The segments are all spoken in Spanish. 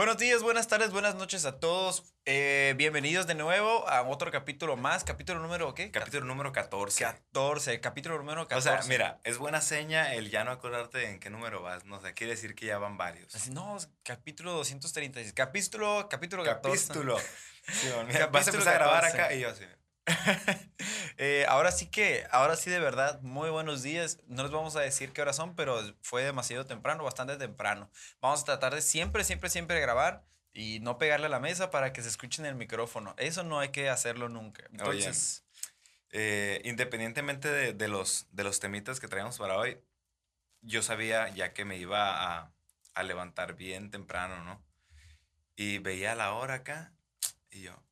Buenos días, buenas tardes, buenas noches a todos. Eh, bienvenidos de nuevo a otro capítulo más. Capítulo número ¿qué? Capítulo número 14. 14, capítulo número 14. O sea, mira, es buena seña el ya no acordarte en qué número vas. No sé, quiere decir que ya van varios. Así, no, capítulo 236. Capítulo, capítulo 14. Capítulo. Sí, mira, vas a empezar a grabar acá y yo así. eh, ahora sí que, ahora sí de verdad, muy buenos días. No les vamos a decir qué horas son, pero fue demasiado temprano, bastante temprano. Vamos a tratar de siempre, siempre, siempre grabar y no pegarle a la mesa para que se escuchen el micrófono. Eso no hay que hacerlo nunca. Entonces, eh, independientemente de, de, los, de los temitas que traemos para hoy, yo sabía ya que me iba a, a levantar bien temprano, ¿no? Y veía la hora acá y yo,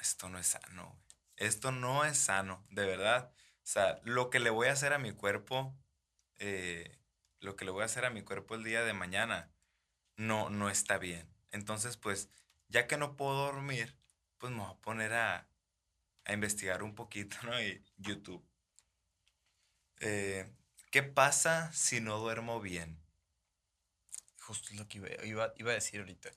esto no es sano, esto no es sano, de verdad. O sea, lo que le voy a hacer a mi cuerpo, eh, lo que le voy a hacer a mi cuerpo el día de mañana, no, no está bien. Entonces, pues, ya que no puedo dormir, pues me voy a poner a, a investigar un poquito, ¿no? Y YouTube. Eh, ¿Qué pasa si no duermo bien? Justo lo que iba, iba a decir ahorita.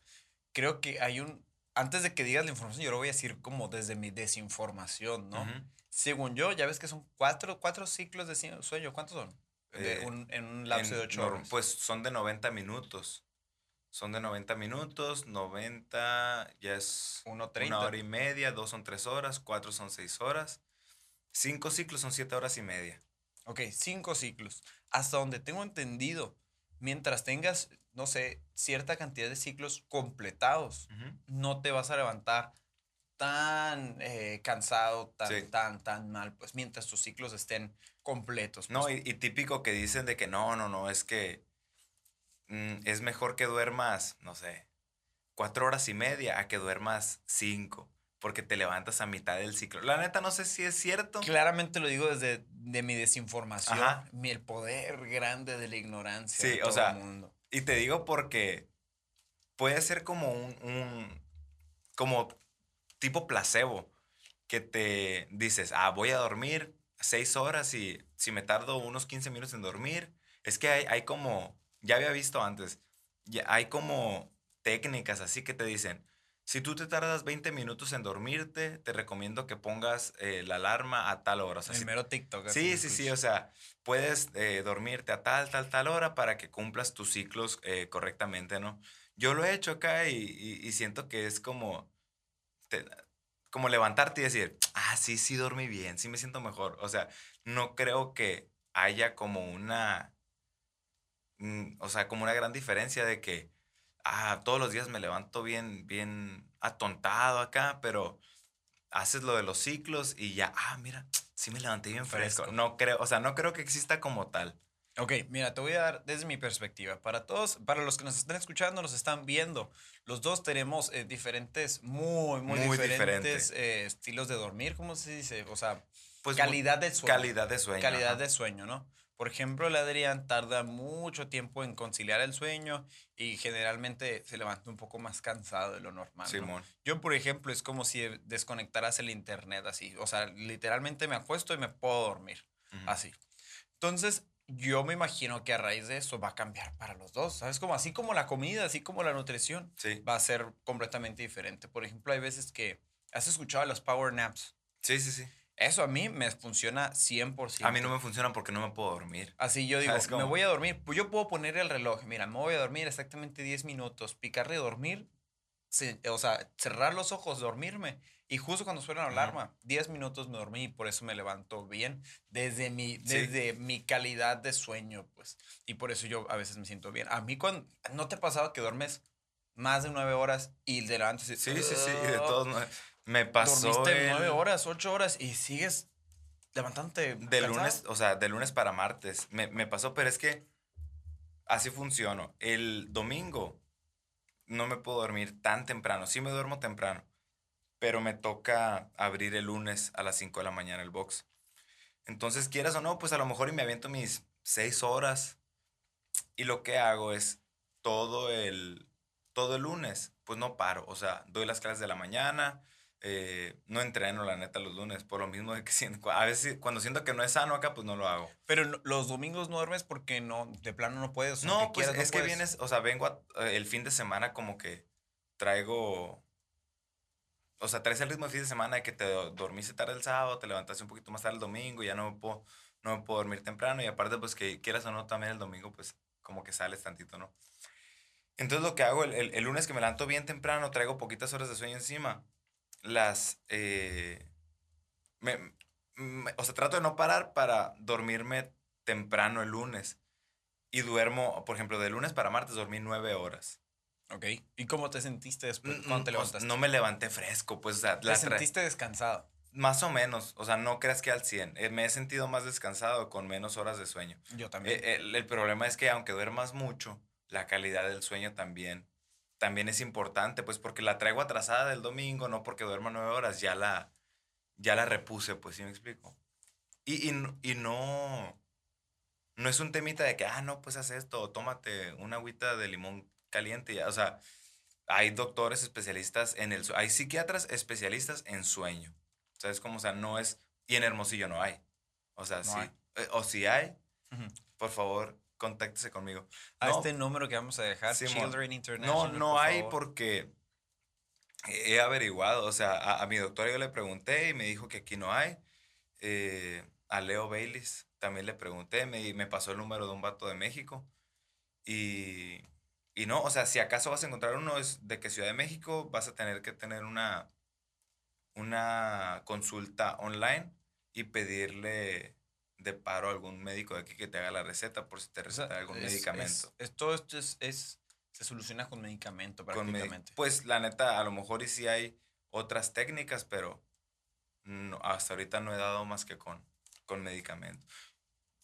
Creo que hay un, antes de que digas la información, yo lo voy a decir como desde mi desinformación, ¿no? Según yo, ya ves que son cuatro, cuatro ciclos de sueño. ¿Cuántos son? Eh, en un lapso de ocho horas. Pues son de 90 minutos. Son de 90 minutos, 90 ya es una hora y media, dos son tres horas, cuatro son seis horas, cinco ciclos son siete horas y media. Ok, cinco ciclos. Hasta donde tengo entendido, mientras tengas no sé, cierta cantidad de ciclos completados, no te vas a levantar tan eh, cansado, tan, tan, tan mal, pues mientras tus ciclos estén completos. No, pues. y, típico que dicen de que no, no, no, es que mm, es mejor que duermas, no sé, cuatro horas y media a que duermas cinco porque te levantas a mitad del ciclo. La neta no sé si es cierto. Claramente lo digo desde de mi desinformación, mi, el poder grande de la ignorancia. Sí, de todo o sea, el mundo. Y te digo porque puede ser como un, como tipo placebo, que te dices, ah, voy a dormir seis horas y si me tardo unos 15 minutos en dormir, es que hay, hay como, ya había visto antes, hay como técnicas así que te dicen, si tú te tardas 20 minutos en dormirte, te recomiendo que pongas eh, la alarma a tal hora. O mero TikTok. Sí, sí, sí. O sea, puedes eh, dormirte a tal, tal, tal hora para que cumplas tus ciclos eh, correctamente, ¿no? Yo lo he hecho acá y, siento que es como, como levantarte y decir, ah, sí, sí dormí bien, sí me siento mejor. O sea, no creo que haya como una, mm, o sea, como una gran diferencia de que ah, todos los días me levanto bien, bien atontado acá, pero haces lo de los ciclos y ya, ah, mira, sí me levanté bien fresco. No creo, o sea, no creo que exista como tal. Ok, mira, te voy a dar desde mi perspectiva. Para todos, para los que nos están escuchando, nos están viendo, los dos tenemos eh, diferentes, muy, muy, diferentes eh, estilos de dormir, ¿cómo se dice? O sea, pues calidad de sueño. Calidad de sueño. Calidad de sueño, ¿no? Por ejemplo, el Adrián tarda mucho tiempo en conciliar el sueño y generalmente se levanta un poco más cansado de lo normal. Simón. Yo, por ejemplo, es como si desconectaras el internet así. O sea, literalmente me acuesto y me puedo dormir. Así. Entonces, yo me imagino que a raíz de eso va a cambiar para los dos. ¿Sabes? Como así como la comida, así como la nutrición, va a ser completamente diferente. Por ejemplo, hay veces que has escuchado los power naps. Sí, sí, sí. Eso a mí me funciona 100%. A mí no me funciona porque no me puedo dormir. Así yo digo, me voy a dormir. Pues yo puedo poner el reloj. Mira, me voy a dormir exactamente 10 minutos, picarle dormir, o sea, cerrar los ojos, dormirme. Y justo cuando suena la alarma, 10 minutos me dormí y por eso me levanto bien desde mi, desde mi calidad de sueño, pues. Y por eso yo a veces me siento bien. A mí, cuando, ¿no te ha pasado que duermes más de 9 horas y te levantas y... Sí, sí, sí, y de todos me pasó. Dormiste nueve horas, ocho horas y sigues levantándote. De lunes, o sea, de lunes para martes. Me, me pasó, pero es que así funciono. El domingo no me puedo dormir tan temprano. Sí me duermo temprano, pero me toca abrir el lunes a las 5 de la mañana el box. Entonces, quieras o no, pues a lo mejor y me aviento mis seis horas. Y lo que hago es todo el, todo el lunes, pues no paro. O sea, doy las clases de la mañana, eh, no entreno, la neta, los lunes, por lo mismo de que siento, a veces cuando siento que no es sano acá, pues no lo hago. Pero los domingos no duermes porque no, de plano no puedes. No, pues es que vienes, o sea, vengo el fin de semana como que traigo, o sea, traes el ritmo del fin de semana de que te dormiste tarde el sábado, te levantaste un poquito más tarde el domingo, ya no me puedo, no me puedo dormir temprano, y aparte, pues que quieras o no, también el domingo, pues como que sales tantito, ¿no? Entonces lo que hago el, el, lunes que me levanto bien temprano, traigo poquitas horas de sueño encima, las... Eh, o sea, trato de no parar para dormirme temprano el lunes. Y duermo, por ejemplo, de lunes para martes dormí nueve horas. Ok. ¿Y cómo te sentiste después cuando te levantaste? No me levanté fresco, pues. ¿Te sentiste descansado? Más o menos. O sea, no creas que al 100. Eh, me he sentido más descansado con menos horas de sueño. Yo también. Eh, el problema es que aunque duermas mucho, la calidad del sueño también, también es importante, pues porque la traigo atrasada del domingo, no porque duerma nueve horas, ya la, ya la repuse, pues sí me explico. Y, y, no, no es un temita de que, ah, no, pues haz esto, tómate una agüita de limón caliente, ya, o sea, hay doctores especialistas en el, hay psiquiatras especialistas en sueño, ¿sabes cómo? O sea, no es, y en Hermosillo no hay, o sea, sí, eh, o si hay, por favor, contáctese conmigo. A este número que vamos a dejar, Children International. No, no hay porque he averiguado, o sea, a, mi doctor yo le pregunté y me dijo que aquí no hay. Eh, a Leo Baylis también le pregunté, me, me pasó el número de un vato de México. Y, y no, o sea, si acaso vas a encontrar uno es de que Ciudad de México vas a tener que tener una, una consulta online y pedirle de paro a algún médico de aquí que te haga la receta por si te receta algún medicamento. todo esto es, es, se soluciona con medicamento prácticamente. pues la neta, a lo mejor y sí hay otras técnicas, pero no, hasta ahorita no he dado más que con, con medicamento.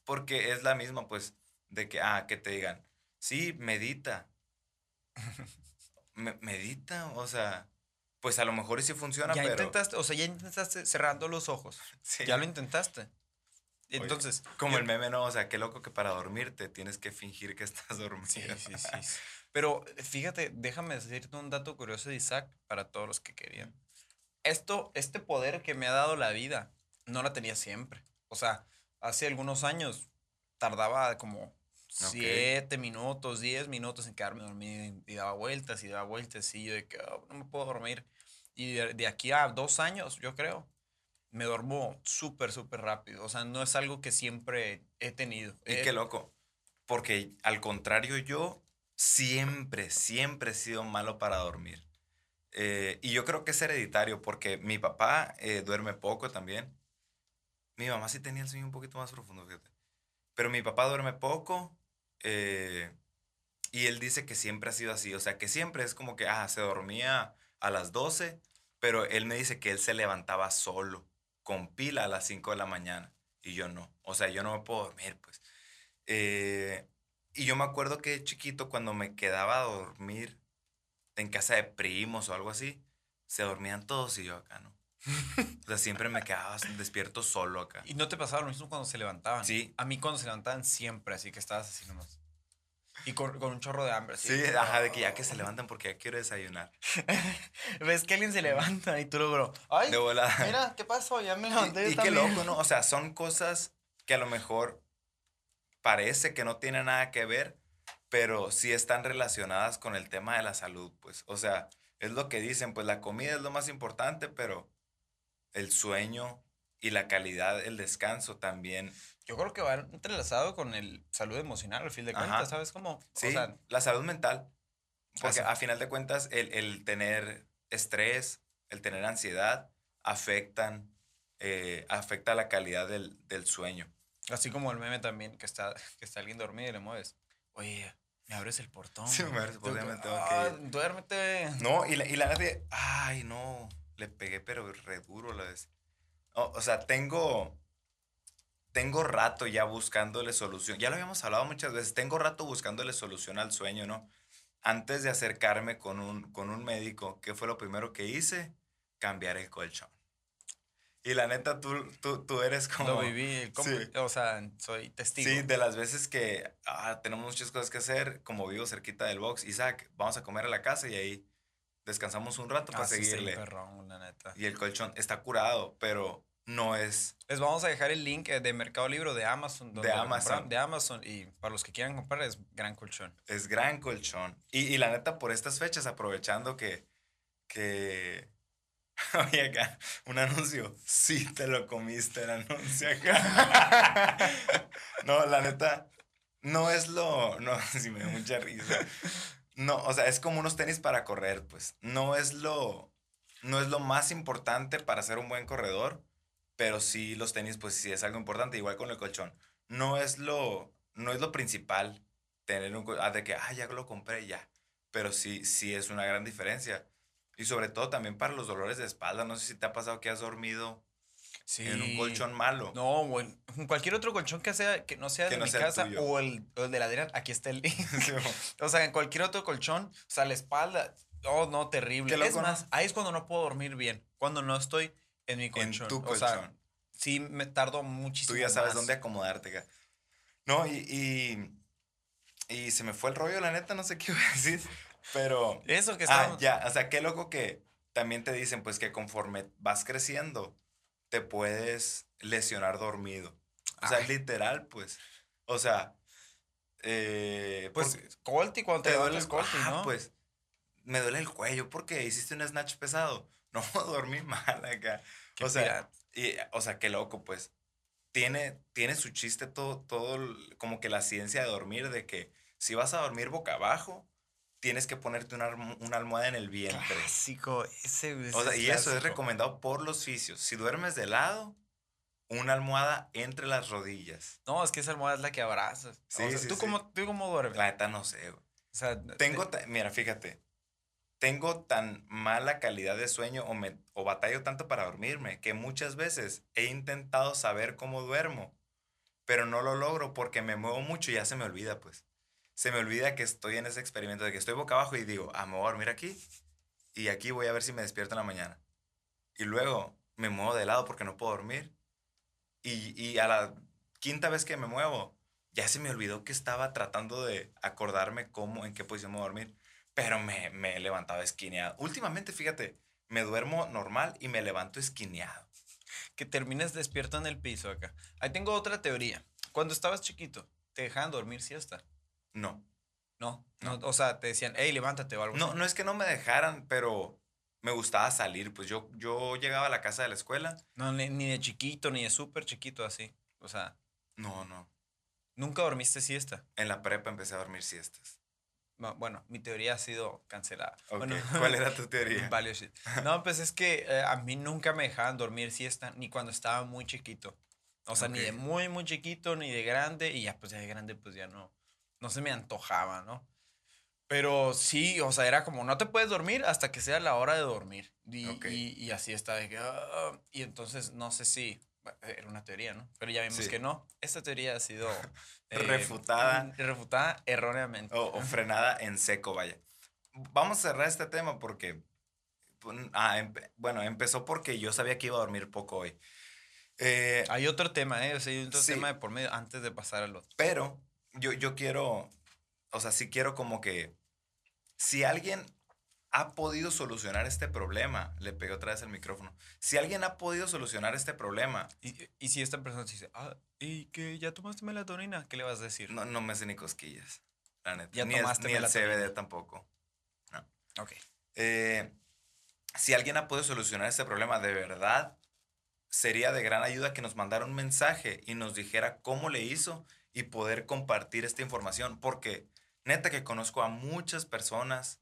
Porque es la misma, pues, de que, ah, que te digan, sí, medita. medita, o sea, pues a lo mejor sí funciona, ya Intentaste, o sea, ya intentaste cerrando los ojos. Sí. Ya lo intentaste. Entonces. como el meme, no, o sea, qué loco que para dormirte tienes que fingir que estás dormido. Sí, sí, sí. Pero fíjate, déjame decirte un dato curioso de Isaac para todos los que querían. Esto, este poder que me ha dado la vida, no la tenía siempre. O sea, hace algunos años tardaba como siete minutos, diez minutos en quedarme dormido y daba vueltas y daba vueltas y yo de que oh, no me puedo dormir. Y de aquí a dos años, yo creo, me duermo súper, súper rápido. O sea, no es algo que siempre he tenido. Y qué loco. Porque al contrario, yo siempre, siempre he sido malo para dormir. Eh, y yo creo que es hereditario porque mi papá eh, duerme poco también. Mi mamá sí tenía el sueño un poquito más profundo, fíjate. Pero mi papá duerme poco. Eh, y él dice que siempre ha sido así. O sea, que siempre es como que, ah, se dormía a las 12, pero él me dice que él se levantaba solo con pila a las 5 de la mañana y yo no. O sea, yo no me puedo dormir, pues. Eh, y yo me acuerdo que chiquito, cuando me quedaba a dormir en casa de primos o algo así, se dormían todos y yo acá, ¿no? o sea, siempre me quedaba despierto solo acá. ¿Y no te pasaba lo mismo cuando se levantaban? Sí. A mí cuando se levantaban siempre, así que estabas así nomás. Y con, un chorro de hambre. Sí, ajá, de que ya que se levantan porque ya quiero desayunar. Ves que alguien se levanta y tú luego, ay, mira, ¿qué pasó? Ya me levanté. Y, y qué loco, ¿no? O sea, son cosas que a lo mejor parece que no tienen nada que ver, pero sí están relacionadas con el tema de la salud, pues. O sea, es lo que dicen, pues la comida es lo más importante, pero el sueño y la calidad, el descanso también yo creo que va entrelazado con el salud emocional, al fin de cuentas, ¿sabes cómo? Sí, la salud mental. Porque a final de cuentas, el, tener estrés, el tener ansiedad, afectan, eh, afecta la calidad del, sueño. Así como el meme también, que está, que está alguien dormido y le mueves. Oye, me abres el portón. Sí, me abres el portón, me tengo ah, Duérmete. No, y la, y la de, ay, no, le pegué, pero re duro la vez. o sea, tengo tengo rato ya buscándole solución. Ya lo habíamos hablado muchas veces. Tengo rato buscándole solución al sueño, ¿no? Antes de acercarme con un, con un médico, ¿qué fue lo primero que hice? Cambiar el colchón. Y la neta, tú, tú, tú eres como... Lo viví, o sea, soy testigo. Sí, de las veces que ah, tenemos muchas cosas que hacer, como vivo cerquita del box, Isaac, vamos a comer a la casa y ahí descansamos un rato para ah, seguirle. Y el colchón está curado, pero no es. Les vamos a dejar el link eh, de Mercado Libre de Amazon. de Amazon. de Amazon. Y para los que quieran comprar, es gran colchón. Es gran colchón. Y, y la neta, por estas fechas, aprovechando que. que Oye, acá, un anuncio. Sí, te lo comiste el anuncio acá. no, la neta, no es lo. No, sí me da mucha risa. No, o sea, es como unos tenis para correr, pues. No es lo. No es lo más importante para ser un buen corredor, pero sí los tenis, pues sí es algo importante, igual con el colchón. No es lo. No es lo principal tener un. Ah, de que, ah, ya lo compré, ya. Pero sí, sí es una gran diferencia. Y sobre todo también para los dolores de espalda. No sé si te ha pasado que has dormido en un colchón malo. No, bueno, cualquier otro colchón que, sea, que no sea de mi casa o el, de la Adrián, aquí está el link. o sea, en cualquier otro colchón, o sea, la espalda, oh, no, terrible. Es más, ahí es cuando no puedo dormir bien, cuando no estoy en mi colchón. En tu colchón. O sea, sí, me tardo muchísimo. Tú ya sabes dónde acomodarte. No, y, y, y se me fue el rollo, la neta, no sé qué iba a decir. Pero. Eso que está. Ah, ya. O sea, qué loco que también te dicen, pues, que conforme vas creciendo, te puedes lesionar dormido. O sea, literal, pues. O sea. Eh, pues, Colty, cuando te, duele el Colty, ¿no? pues. Me duele el cuello porque hiciste un snatch pesado. No, dormí mal acá. o sea, y, o sea, qué loco, pues. Tiene, tiene su chiste todo, todo, como que la ciencia de dormir, de que si vas a dormir boca abajo, tienes que ponerte una, una almohada en el vientre. Clásico, ese, o sea, y eso es recomendado por los fisios. Si duermes de lado, una almohada entre las rodillas. No, es que esa almohada es la que abrazas. Sí, sí, ¿tú, Cómo, ¿tú cómo duermes? La neta no sé, güey. O sea, tengo, mira, fíjate, tengo tan mala calidad de sueño o, me, o batallo tanto para dormirme que muchas veces he intentado saber cómo duermo, pero no lo logro porque me muevo mucho y ya se me olvida, pues se me olvida que estoy en ese experimento de que estoy boca abajo y digo, ah, me voy a dormir aquí y aquí voy a ver si me despierto en la mañana. Y luego me muevo de lado porque no puedo dormir. Y, y a la quinta vez que me muevo, ya se me olvidó que estaba tratando de acordarme cómo, en qué posición me voy a dormir. Pero me, me he levantado esquineado. Últimamente, fíjate, me duermo normal y me levanto esquineado. Que termines despierto en el piso acá. Ahí tengo otra teoría. Cuando estabas chiquito, ¿te dejaban dormir siesta? No. No, no, o sea, te decían, hey, levántate o algo no, No es que no me dejaran, pero me gustaba salir. Pues yo, yo llegaba a la casa de la escuela. No, ni, de chiquito, ni de súper chiquito así. O sea. No, no. ¿Nunca dormiste siesta? En la prepa empecé a dormir siestas. Bueno, mi teoría ha sido cancelada. ¿Cuál era tu teoría? no, pues es que eh, a mí nunca me dejaban dormir siesta, ni cuando estaba muy chiquito. O sea, ni de muy, muy chiquito, ni de grande. Y ya, pues ya de grande, pues ya no no se me antojaba, ¿no? Pero sí, o sea, era como, no te puedes dormir hasta que sea la hora de dormir. Y, y, así está. Ah", y entonces, no sé si, era una teoría, ¿no? Pero ya vimos que no. Esta teoría ha sido... Eh, refutada. Refutada erróneamente. O, frenada en seco, vaya. Vamos a cerrar este tema porque... Ah, bueno, empezó porque yo sabía que iba a dormir poco hoy. Eh, hay otro tema, ¿eh? O sea, hay otro tema de por medio antes de pasar al otro. Pero yo, yo quiero, o sea, sí quiero como que, si alguien ha podido solucionar este problema, le pegué otra vez el micrófono, si alguien ha podido solucionar este problema. Y, y si esta persona dice, ah, ¿y que ya tomaste melatonina? ¿Qué le vas a decir? No, no me hace ni cosquillas, la neta. Ya ni tomaste el, ni el CBD tampoco. No. Ok. Eh, si alguien ha podido solucionar este problema de verdad, sería de gran ayuda que nos mandara un mensaje y nos dijera cómo le hizo y poder compartir esta información, porque neta que conozco a muchas personas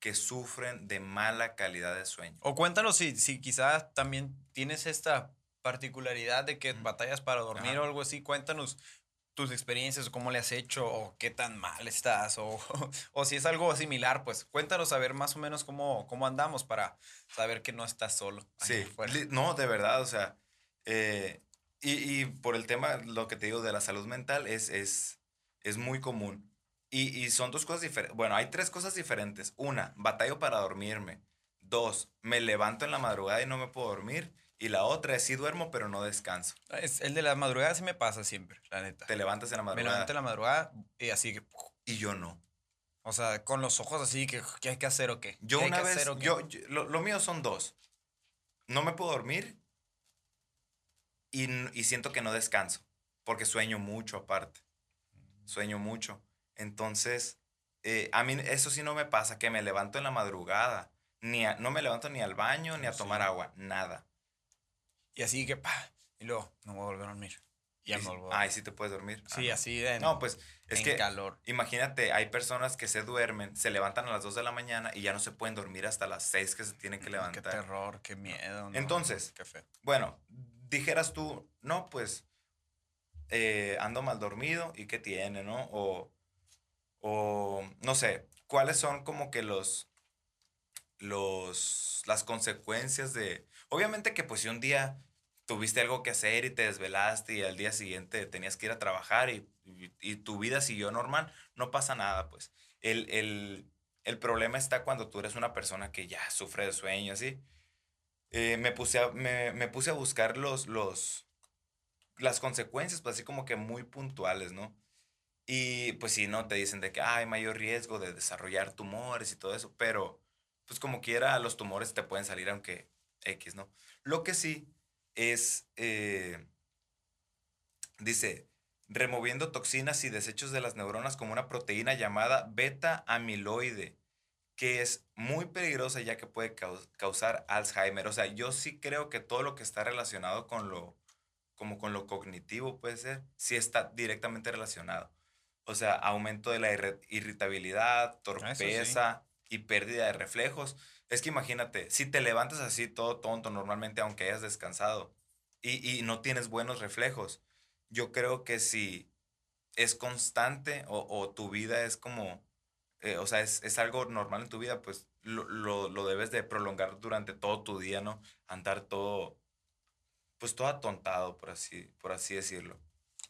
que sufren de mala calidad de sueño. O cuéntanos si, si quizás también tienes esta particularidad de que batallas para dormir o algo así, cuéntanos tus experiencias, cómo le has hecho, o qué tan mal estás, o, o si es algo similar, pues cuéntanos a ver más o menos cómo, cómo andamos para saber que no estás solo. Sí, no, de verdad, o sea, eh, y, por el tema, lo que te digo de la salud mental es, es, es muy común. Y, son dos cosas diferentes. Bueno, hay tres cosas diferentes. Una, batallo para dormirme. Dos, me levanto en la madrugada y no me puedo dormir. Y la otra es sí duermo, pero no descanso. Es, el de la madrugada sí me pasa siempre, la neta. Te levantas en la madrugada. Me levanto en la madrugada y así que... Y yo no. O sea, con los ojos así, ¿qué, hay que hacer o qué? Yo una vez, yo, lo, mío son dos. No me puedo dormir y, y siento que no descanso, porque sueño mucho aparte. Sueño mucho. Entonces, eh, a mí eso sí no me pasa, que me levanto en la madrugada. Ni no me levanto ni al baño, ni a tomar agua, nada. Y así que, pa, y luego no voy a volver a dormir. Ya me vuelvo a... Ay, sí te puedes dormir. Sí, así de. No, pues es que. calor. Imagínate, hay personas que se duermen, se levantan a las 2 de la mañana y ya no se pueden dormir hasta las 6 que se tienen que levantar. Qué terror, qué miedo. Entonces, bueno, dijeras tú, no, pues eh, ando mal dormido y qué tiene, ¿no? O, o no sé, ¿cuáles son como que los, los, las consecuencias de, obviamente que pues si un día tuviste algo que hacer y te desvelaste y al día siguiente tenías que ir a trabajar y, tu vida siguió normal, no pasa nada, pues. El, problema está cuando tú eres una persona que ya sufre de sueño, así. Eh, me, puse a, me, puse a buscar los, los, las consecuencias, pues así como que muy puntuales, ¿no? Y pues si no, te dicen de que hay mayor riesgo de desarrollar tumores y todo eso, pero pues como quiera los tumores te pueden salir aunque X, ¿no? Lo que sí es, eh, dice, removiendo toxinas y desechos de las neuronas como una proteína llamada beta amiloide, que es muy peligrosa ya que puede causar Alzheimer. O sea, yo sí creo que todo lo que está relacionado con lo, como con lo cognitivo puede ser, sí está directamente relacionado. O sea, aumento de la irritabilidad, torpeza y pérdida de reflejos. Es que imagínate, si te levantas así todo tonto normalmente, aunque hayas descansado, y, no tienes buenos reflejos, yo creo que si es constante o, tu vida es como, eh, o sea, es, algo normal en tu vida, pues lo, lo, debes de prolongar durante todo tu día, ¿no? Andar todo, pues todo atontado, por así, por así decirlo.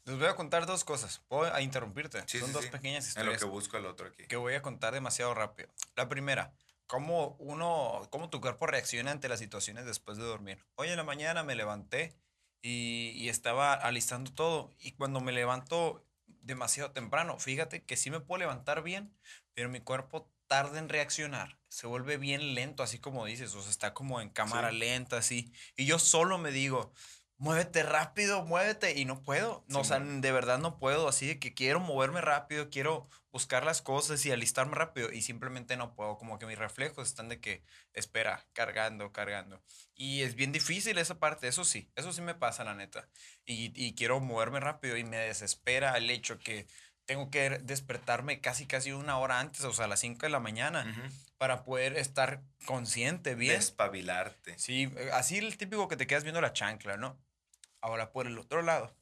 Les voy a contar dos cosas. Puedo interrumpirte. Son dos pequeñas historias. En lo que busco el otro aquí. Que voy a contar demasiado rápido. La primera, cómo uno, cómo tu cuerpo reacciona ante las situaciones después de dormir. Hoy en la mañana me levanté y, y estaba alistando todo. Y cuando me levanto demasiado temprano, fíjate que sí me puedo levantar bien, pero mi cuerpo tarda en reaccionar. Se vuelve bien lento, así como dices. O sea, está como en cámara lenta, así. Y yo solo me digo, muévete rápido, muévete. Y no puedo. No, o sea, de verdad no puedo. Así de que quiero moverme rápido, quiero buscar las cosas y alistarme rápido. Y simplemente no puedo. Como que mis reflejos están de que espera, cargando, cargando. Y es bien difícil esa parte. Eso sí, eso sí me pasa, la neta. Y, y quiero moverme rápido y me desespera el hecho que tengo que despertarme casi, casi una hora antes, o sea, a las 5 de la mañana, para poder estar consciente bien. Despabilarte. Sí, así el típico que te quedas viendo la chancla, ¿no? Ahora, por el otro lado,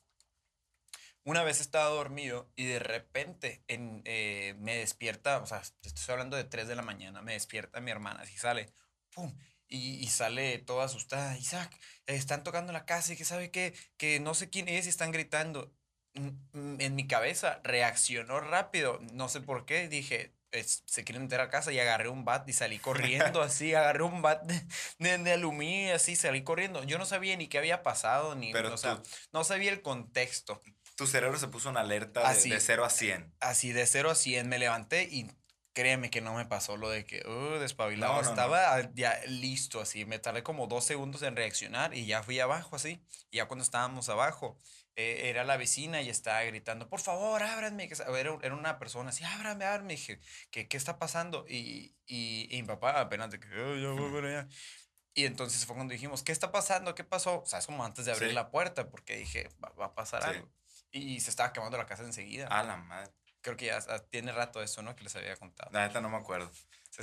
una vez estaba dormido y de repente en, eh, me despierta, o sea, estoy hablando de 3 de la mañana, me despierta mi hermana, así sale, ¡pum! Y, sale toda asustada, Isaac, están tocando la casa y que sabe qué, que no sé quién es y están gritando. En mi cabeza reaccionó rápido, no sé por qué, dije, se quieren meter a casa y agarré un bat y salí corriendo así, agarré un bat de, de, aluminio y así salí corriendo. Yo no sabía ni qué había pasado, ni, o sea, no sabía el contexto. Tu cerebro se puso una alerta de, de 0 a 100. Así, de 0 a 100. Me levanté y créeme que no me pasó lo de que, uh, despabilado. Estaba ya listo así. Me tardé como dos segundos en reaccionar y ya fui abajo así. Y ya cuando estábamos abajo, eh, era la vecina y estaba gritando, por favor, ábranme. Era, era una persona así, ábrame, ábrame. Dije, ¿qué, qué está pasando? Y, y, mi papá apenas de que, yo voy allá. Y entonces fue cuando dijimos, ¿qué está pasando? ¿Qué pasó? O sea, es como antes de abrir la puerta, porque dije, va, a pasar algo. Y, se estaba quemando la casa enseguida. A la madre. Creo que ya tiene rato eso, ¿no? Que les había contado. La neta no me acuerdo.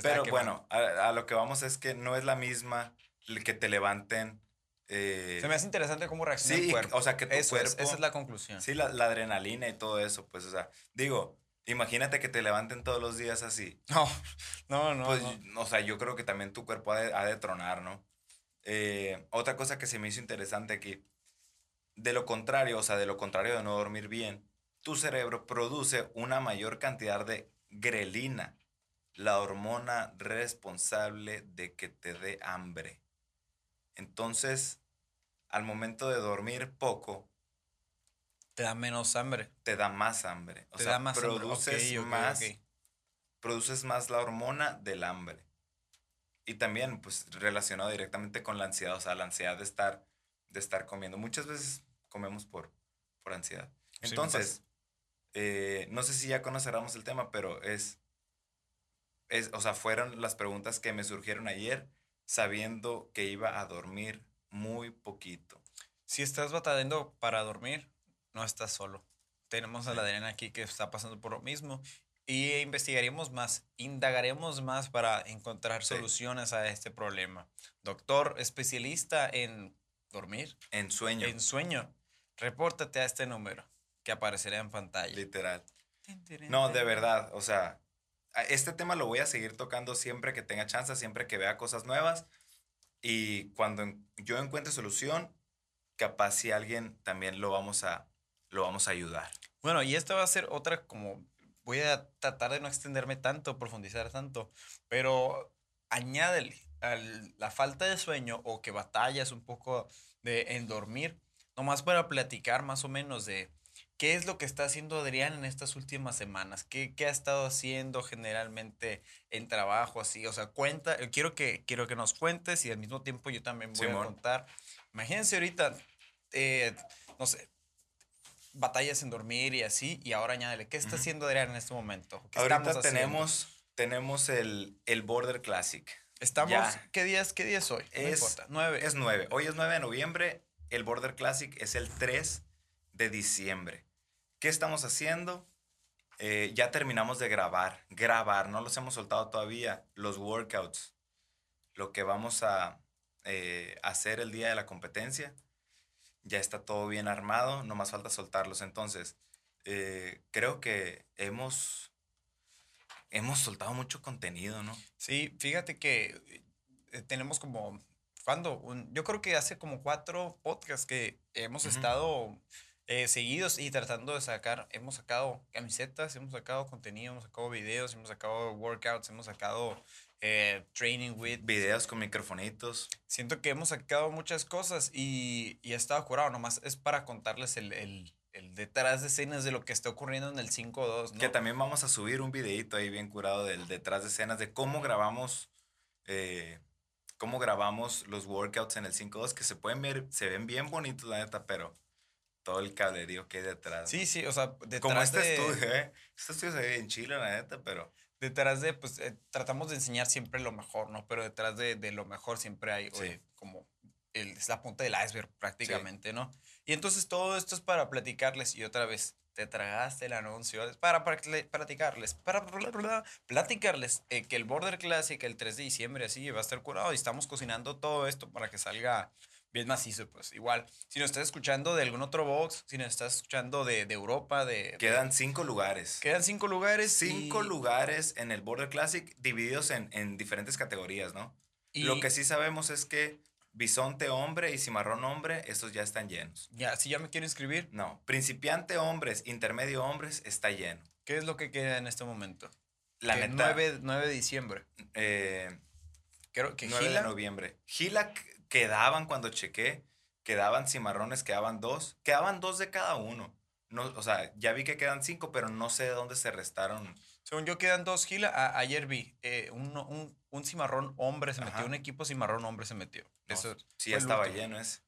Pero bueno, a, a, lo que vamos es que no es la misma que te levanten eh, Se me hace interesante cómo reacciona el cuerpo. O sea, que tu cuerpo. esa es la conclusión. Sí, la, la, adrenalina y todo eso, pues, o sea, digo, imagínate que te levanten todos los días así. No, no, no. Pues, o sea, yo creo que también tu cuerpo ha de, tronar, ¿no? Eh, otra cosa que se me hizo interesante aquí, de lo contrario, o sea, de lo contrario de no dormir bien, tu cerebro produce una mayor cantidad de grelina, la hormona responsable de que te dé hambre. Entonces, al momento de dormir poco, te da menos hambre. Te da más hambre. O sea, produces más produces más la hormona del hambre. Y también, pues, relacionado directamente con la ansiedad, o sea, la ansiedad de estar, de estar comiendo. Muchas veces comemos por, por ansiedad. Entonces, eh, no sé si ya conoceremos el tema, pero es, es, o sea, fueron las preguntas que me surgieron ayer sabiendo que iba a dormir muy poquito. Si estás batallando para dormir, no estás solo. Tenemos a la Adriana aquí que está pasando por lo mismo y investigaremos más, indagaremos más para encontrar soluciones a este problema. Doctor especialista en dormir. En sueño. En sueño. Repórtate a este número que aparecerá en pantalla. Literal. No, de verdad, o sea, este tema lo voy a seguir tocando siempre que tenga chance, siempre que vea cosas nuevas. Y cuando yo encuentre solución, capaz si alguien también lo vamos a, lo vamos a ayudar. Bueno, y esta va a ser otra como, voy a tratar de no extenderme tanto, profundizar tanto, pero añádele a la falta de sueño o que batallas un poco de, en dormir, nomás para platicar más o menos de ¿Qué es lo que está haciendo Adrián en estas últimas semanas? ¿Qué, ha estado haciendo generalmente en trabajo así? O sea, cuenta, eh, quiero que, quiero que nos cuentes y al mismo tiempo yo también voy a contar. Imagínense ahorita, eh, no sé, batallas en dormir y así, y ahora añádele, ¿qué está haciendo Adrián en este momento? ¿Qué ahorita tenemos, tenemos el, el Border Classic. Estamos, ¿qué día es, qué día es hoy? Es, no Nueve. Es nueve. Hoy es 9 de noviembre, el Border Classic es el 3 de diciembre. ¿Qué estamos haciendo? Eh, ya terminamos de grabar, grabar, no los hemos soltado todavía, los workouts, lo que vamos a eh, hacer el día de la competencia. Ya está todo bien armado, no más falta soltarlos. Entonces, eh, creo que hemos, hemos soltado mucho contenido, ¿no? Sí, fíjate que tenemos como, ¿cuándo? yo creo que hace como cuatro podcasts que hemos estado eh, seguidos y tratando de sacar, hemos sacado camisetas, hemos sacado contenido, hemos sacado videos, hemos sacado workouts, hemos sacado eh, training with. Videos con microfonitos. Siento que hemos sacado muchas cosas y, y he estado curado, nomás es para contarles el, el, el detrás de escenas de lo que está ocurriendo en el 5.2. ¿no? Que también vamos a subir un videito ahí bien curado del detrás de escenas de cómo grabamos. Eh, cómo grabamos los workouts en el 5.2 que se pueden ver, se ven bien bonitos la neta, pero todo el cablerío que hay detrás. Sí, sí, o sea, detrás Como este estudio, ¿eh? Este estudio se ve bien chilo, la neta, pero... Detrás de, pues, eh, tratamos de enseñar siempre lo mejor, ¿no? Pero detrás de, de lo mejor siempre hay, como, el, es la punta del iceberg prácticamente, ¿no? Y entonces todo esto es para platicarles, y otra vez, te tragaste el anuncio, para, para platicarles, para platicarles eh, que el Border Classic el 3 de diciembre así va a estar curado y estamos cocinando todo esto para que salga bien macizo, pues igual. Si nos estás escuchando de algún otro box, si nos estás escuchando de, de Europa, de... Quedan cinco lugares. Quedan cinco lugares. Cinco lugares en el Border Classic divididos en, en diferentes categorías, ¿no? Y Lo que sí sabemos es que bisonte hombre y cimarrón hombre, estos ya están llenos. Ya, si ya me quiero inscribir. No, principiante hombres, intermedio hombres, está lleno. ¿Qué es lo que queda en este momento? La neta. 9, 9 de diciembre. Eh, Creo que 9 de noviembre. Gila quedaban cuando chequé, quedaban cimarrones, quedaban dos, quedaban dos de cada uno. No, o sea, ya vi que quedan cinco, pero no sé de dónde se restaron. Según yo quedan dos gila. ayer vi eh, un, un, un, cimarrón hombre se metió, un equipo cimarrón hombre se metió. Eso sí, ya estaba lleno ese.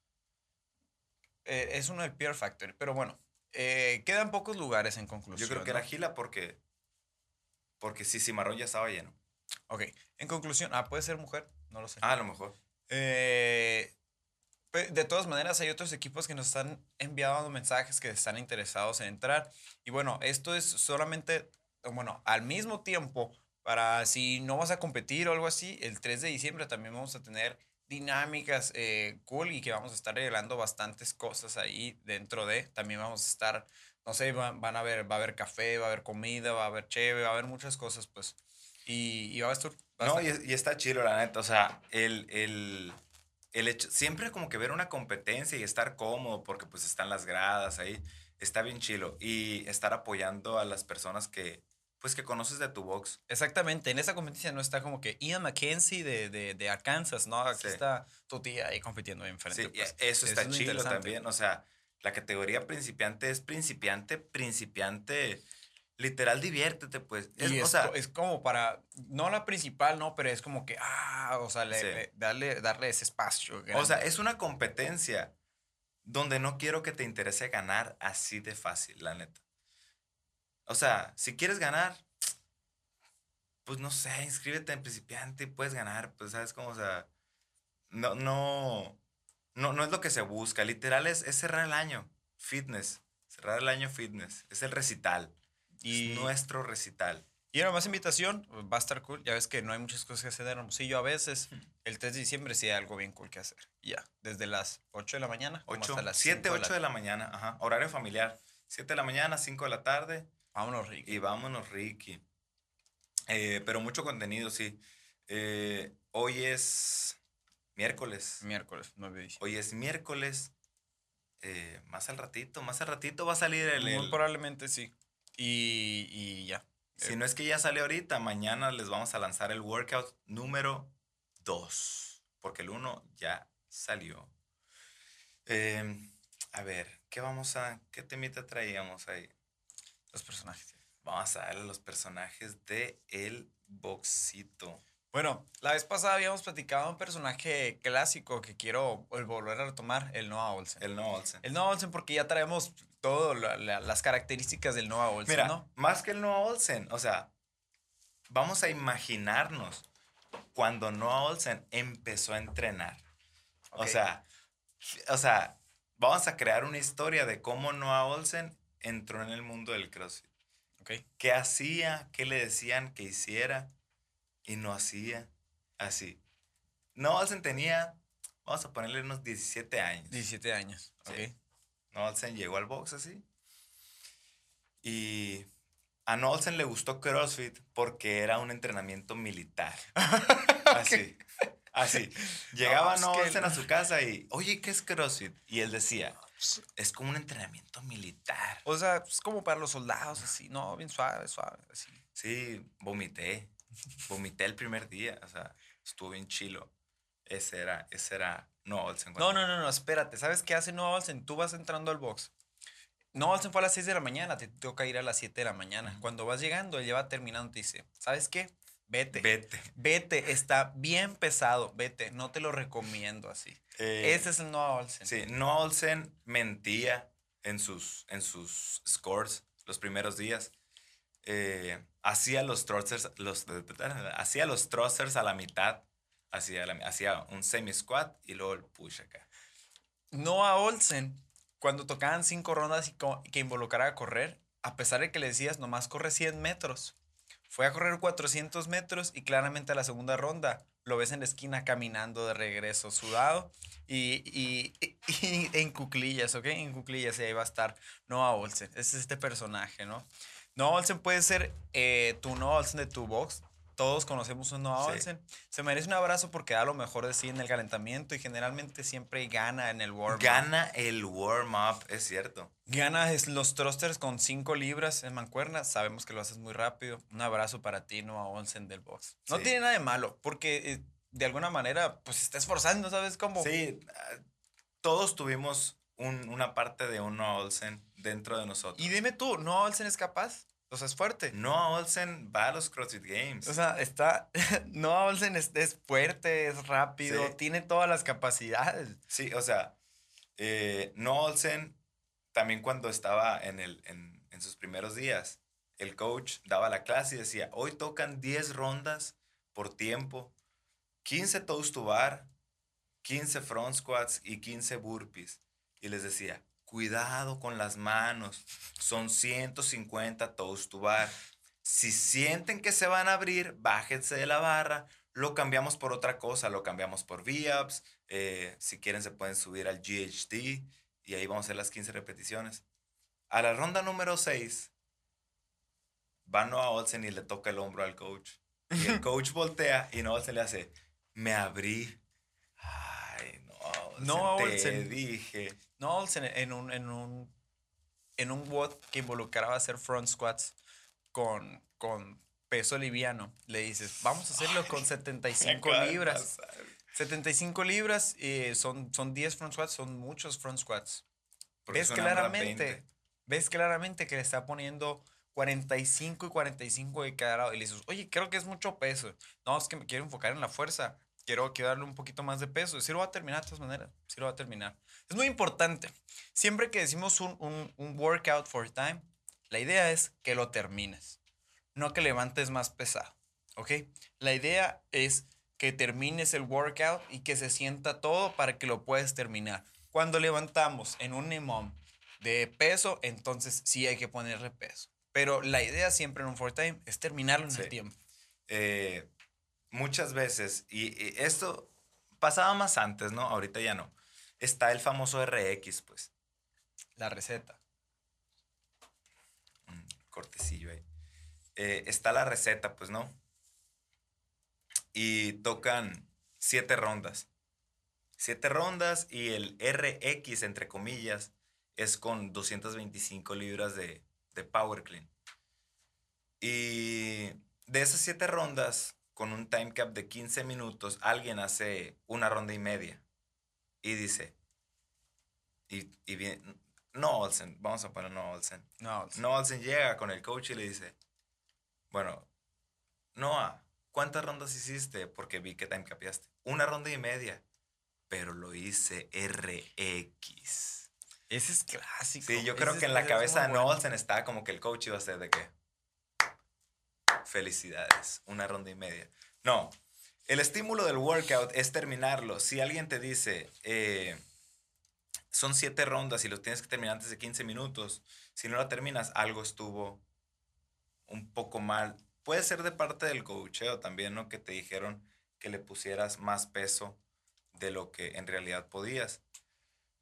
Eh, es uno del Pierre Factory, pero bueno, eh, quedan pocos lugares en conclusión. Yo creo que era gila porque, porque sí, cimarrón ya estaba lleno. Ok, en conclusión, ah, puede ser mujer, no lo sé. Ah, a lo mejor. Eh, de todas maneras, hay otros equipos que nos están enviando mensajes que están interesados en entrar. Y bueno, esto es solamente, bueno, al mismo tiempo, para si no vas a competir o algo así, el 3 de diciembre también vamos a tener dinámicas eh, cool y que vamos a estar regalando bastantes cosas ahí dentro de. También vamos a estar, no sé, van, a ver, va a haber café, va a haber comida, va a haber cheve, va a haber muchas cosas, pues. Y, y va a estar no, y, y, está chido, la neta. O sea, el, el, el hecho, siempre como que ver una competencia y estar cómodo, porque pues están las gradas ahí, está bien chilo. Y estar apoyando a las personas que, pues que conoces de tu box. Exactamente, en esa competencia no está como que Ian McKenzie de, de, de Arkansas, ¿no? Aquí está tu tía ahí compitiendo en frente. Sí, pues. eso está chido también. O sea, la categoría principiante es principiante, principiante literal diviértete, pues. Es, o sea, es como para, no la principal, no, pero es como que, ah, o sea, darle, darle ese espacio. O sea, es una competencia donde no quiero que te interese ganar así de fácil, la neta. O sea, si quieres ganar, pues no sé, inscríbete en principiante y puedes ganar, pues sabes cómo, o sea, no, no, no, no es lo que se busca, literal es, es cerrar el año, fitness, cerrar el año fitness, es el recital, y, es nuestro recital. Y ahora más invitación, va a estar cool. Ya ves que no hay muchas cosas que hacer en Hermosillo a veces. El 3 de diciembre sí hay algo bien cool que hacer. Ya, desde las 8 de la mañana 8, hasta las 7, 8 de la... mañana. Ajá. Horario familiar. 7 de la mañana, 5 de la tarde. Vámonos, Ricky. Y vámonos, Ricky. Eh, pero mucho contenido, sí. Eh, hoy es miércoles. Miércoles, 9 de. Hoy es miércoles. Eh, más al ratito, más al ratito va a salir el... Muy probablemente sí. Y, y ya. Si no es que ya sale ahorita, mañana les vamos a lanzar el workout número 2. Porque el 1 ya salió. Em, a ver, ¿qué vamos a. ¿Qué temita traíamos ahí? Los personajes. Vamos a darle los personajes de El Boxito. Bueno, la vez pasada habíamos platicado un personaje clásico que quiero volver a retomar, el Noah Olsen. El Noah Olsen. El Noah Olsen porque ya traemos todas las características del Noah Olsen, Mira, ¿no? más que el Noah Olsen, o sea, vamos a imaginarnos cuando Noah Olsen empezó a entrenar. O sea, o sea, vamos a crear una historia de cómo Noah Olsen entró en el mundo del CrossFit. Okay. ¿Qué hacía? ¿Qué le decían que hiciera? Y no hacía así. Noah Olsen tenía, vamos a ponerle unos 17 años. 17 años, ok. Olsen llegó al box así. Y a Olsen le gustó CrossFit porque era un entrenamiento militar. Así. Así. Llegaba no, Olsen a su casa y, oye, ¿qué es CrossFit? Y él decía, es como un entrenamiento militar. O sea, es como para los soldados, así, ¿no? Bien suave, suave, así. Sí, vomité. Vomité el primer día, o sea, estuvo bien chilo. Ese era, ese era no, Olsen. No, no, no, no, espérate. ¿Sabes qué hace No Olsen? Tú vas entrando al box. No Olsen fue a las 6 de la mañana, te toca ir a las 7 de la mañana. Cuando vas llegando, él ya va terminando, te dice, ¿sabes qué? Vete. Vete. Vete, está bien pesado, vete. No te lo recomiendo así. Eh, Ese es el Noah Olsen. Sí, Noah Olsen mentía en sus, en sus scores los primeros días. Eh, hacía los thrusters, los, hacía los a la mitad hacía, un semi-squat y luego el push acá. Noah Olsen, cuando tocaban cinco rondas y que involucraba a correr, a pesar de que le decías nomás corre 100 metros, fue a correr 400 metros y claramente a la segunda ronda lo ves en la esquina caminando de regreso, sudado y, y, en cuclillas, ¿ok? En cuclillas y ahí va a estar Noah Olsen. Ese es este personaje, ¿no? Noah Olsen puede ser eh, tu Noah Olsen de tu box, todos conocemos a Noah Olsen. Se merece un abrazo porque da lo mejor de sí en el calentamiento y generalmente siempre gana en el warm-up. Gana el warm-up, es cierto. Gana los thrusters con 5 libras en mancuernas. Sabemos que lo haces muy rápido. Un abrazo para ti, Noah Olsen del box. No tiene nada de malo porque eh, de alguna manera pues se está esforzando, ¿sabes cómo? Sí, ah, todos tuvimos una parte de un Noah Olsen dentro de nosotros. Y dime tú, ¿Noah Olsen es capaz? O sea, es fuerte. Noah Olsen va a los CrossFit Games. O sea, está. Noah Olsen es, fuerte, es rápido, tiene todas las capacidades. Sí, o sea, eh, Noah Olsen, también cuando estaba en, el, en, en sus primeros días, el coach daba la clase y decía: Hoy tocan 10 rondas por tiempo, 15 toes to bar, 15 front squats y 15 burpees. Y les decía: cuidado con las manos. Son 150 toes to bar. Si sienten que se van a abrir, bájense de la barra. Lo cambiamos por otra cosa, lo cambiamos por V-ups. Eh, si quieren, se pueden subir al GHD y ahí vamos a hacer las 15 repeticiones. A la ronda número 6, va Noah Olsen y le toca el hombro al coach. Y el coach voltea y Noah Olsen le hace, me abrí. Ay, no, Olsen, te dije. No, en un, en un, en un WOD que involucraba hacer front squats con, con peso liviano, le dices, vamos a hacerlo con 75 libras. 75 libras eh, son, son 10 front squats, son muchos front squats. ves claramente, ves claramente que le está poniendo 45 y 45 de cada lado. Y le dices, oye, creo que es mucho peso. No, es que me quiero enfocar en la fuerza. Quiero, quiero darle un poquito más de peso. Sí lo va a terminar de todas maneras. Sí lo va a terminar. Es muy importante. Siempre que decimos un, un, un workout for time, la idea es que lo termines. No que levantes más pesado. ¿Ok? La idea es que termines el workout y que se sienta todo para que lo puedas terminar. Cuando levantamos en un EMOM de peso, entonces sí hay que ponerle peso. Pero la idea siempre en un four time es terminarlo en el tiempo. Eh, muchas veces, y, esto pasaba más antes, ¿no? Ahorita ya no. Está el famoso RX, pues. La receta. cortecillo ahí. Eh, está la receta, pues, ¿no? Y tocan siete rondas. Siete rondas y el RX, entre comillas, es con 225 libras de, de Power Clean. Y de esas siete rondas, con un time cap de 15 minutos, alguien hace una ronda y media. Y dice, y, y bien, no Olsen, vamos a poner no Olsen. No Olsen. No Olsen llega con el coach y le dice, bueno, Noah, ¿cuántas rondas hiciste? Porque vi que time capiaste. Una ronda y media. Pero lo hice RX. Ese es clásico. Sí, yo creo que en la cabeza de Nolsen estaba como que el coach iba a ser de qué. Felicidades, una ronda y media. No, el estímulo del workout es terminarlo. Si alguien te dice, eh, son siete rondas y los tienes que terminar antes de 15 minutos, si no la terminas, algo estuvo un poco mal. Puede ser de parte del coacheo también, ¿no? Que te dijeron que le pusieras más peso de lo que en realidad podías.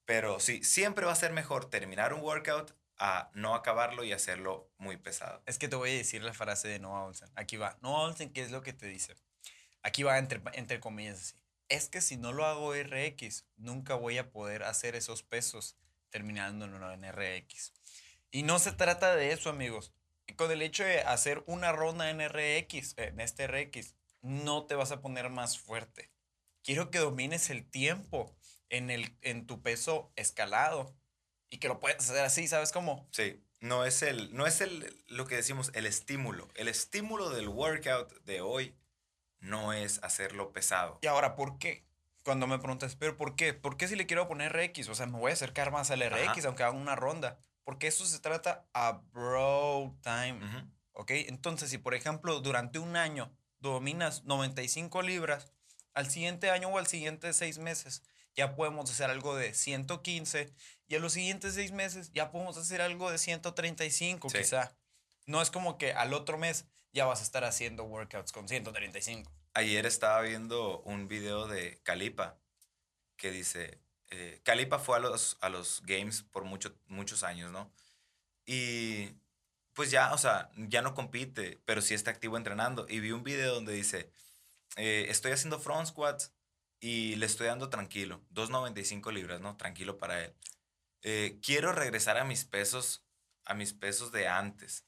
Pero sí, siempre va a ser mejor terminar un workout a no acabarlo y hacerlo muy pesado. Es que te voy a decir la frase de Noah Olsen. Aquí va. Noah Olsen, ¿qué es lo que te dice? Aquí va entre, entre comillas así. Es que si no lo hago RX, nunca voy a poder hacer esos pesos terminando en RX. Y no se trata de eso, amigos. Con el hecho de hacer una ronda en RX, en este RX, no te vas a poner más fuerte. Quiero que domines el tiempo en, el, en tu peso escalado y que lo puedes hacer así, ¿sabes cómo? Sí, no es el, no es el, lo que decimos, el estímulo. El estímulo del workout de hoy no es hacerlo pesado. Y ahora, ¿por qué? Cuando me preguntas, ¿pero por qué? ¿Por qué si le quiero poner RX? O sea, me voy a acercar más al RX aunque haga una ronda. Porque eso se trata a bro time. ¿Ok? Entonces, si por ejemplo durante un año dominas 95 libras, al siguiente año o al siguiente seis meses ya podemos hacer algo de 115 y a los siguientes seis meses ya podemos hacer algo de 135 quizá. No es como que al otro mes ya vas a estar haciendo workouts con 135. Ayer estaba viendo un video de Calipa que dice, eh, Calipa fue a los, a los games por mucho, muchos años, ¿no? Y pues ya, o sea, ya no compite, pero sí está activo entrenando. Y vi un video donde dice, eh, estoy haciendo front squats y le estoy dando tranquilo, 2.95 libras, ¿no? Tranquilo para él. Eh, quiero regresar a mis pesos, a mis pesos de antes,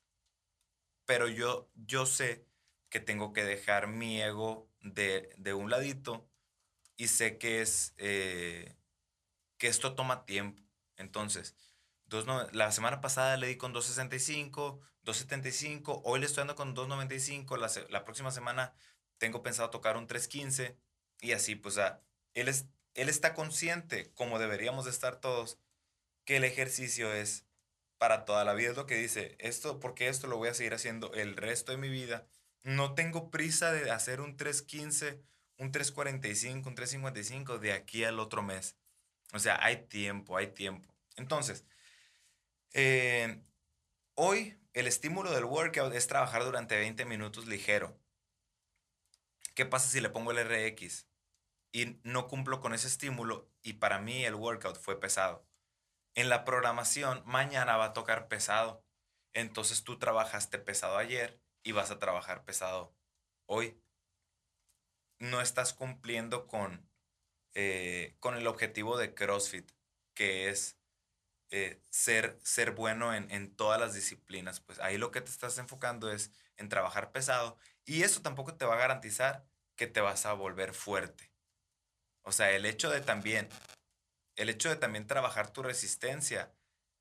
pero yo, yo sé que tengo que dejar mi ego de, de un ladito y sé que es, eh, que esto toma tiempo. Entonces, dos la semana pasada le di con 2.65, 2.75, hoy le estoy dando con 2.95, la, la próxima semana tengo pensado tocar un 3.15 y así, pues, él, es, él está consciente, como deberíamos de estar todos, que el ejercicio es para toda la vida. Es lo que dice, esto, porque esto lo voy a seguir haciendo el resto de mi vida. No tengo prisa de hacer un 315, un 345, un 355 de aquí al otro mes. O sea, hay tiempo, hay tiempo. Entonces, eh, hoy el estímulo del workout es trabajar durante 20 minutos ligero. ¿Qué pasa si le pongo el RX? y no cumplo con ese estímulo y para mí el workout fue pesado. En la programación, mañana va a tocar pesado. Entonces tú trabajaste pesado ayer y vas a trabajar pesado hoy. No estás cumpliendo con, eh, con el objetivo de CrossFit, que es eh, ser, ser bueno en, en todas las disciplinas. Pues ahí lo que te estás enfocando es en trabajar pesado y eso tampoco te va a garantizar que te vas a volver fuerte. O sea, el hecho de también, el hecho de también trabajar tu resistencia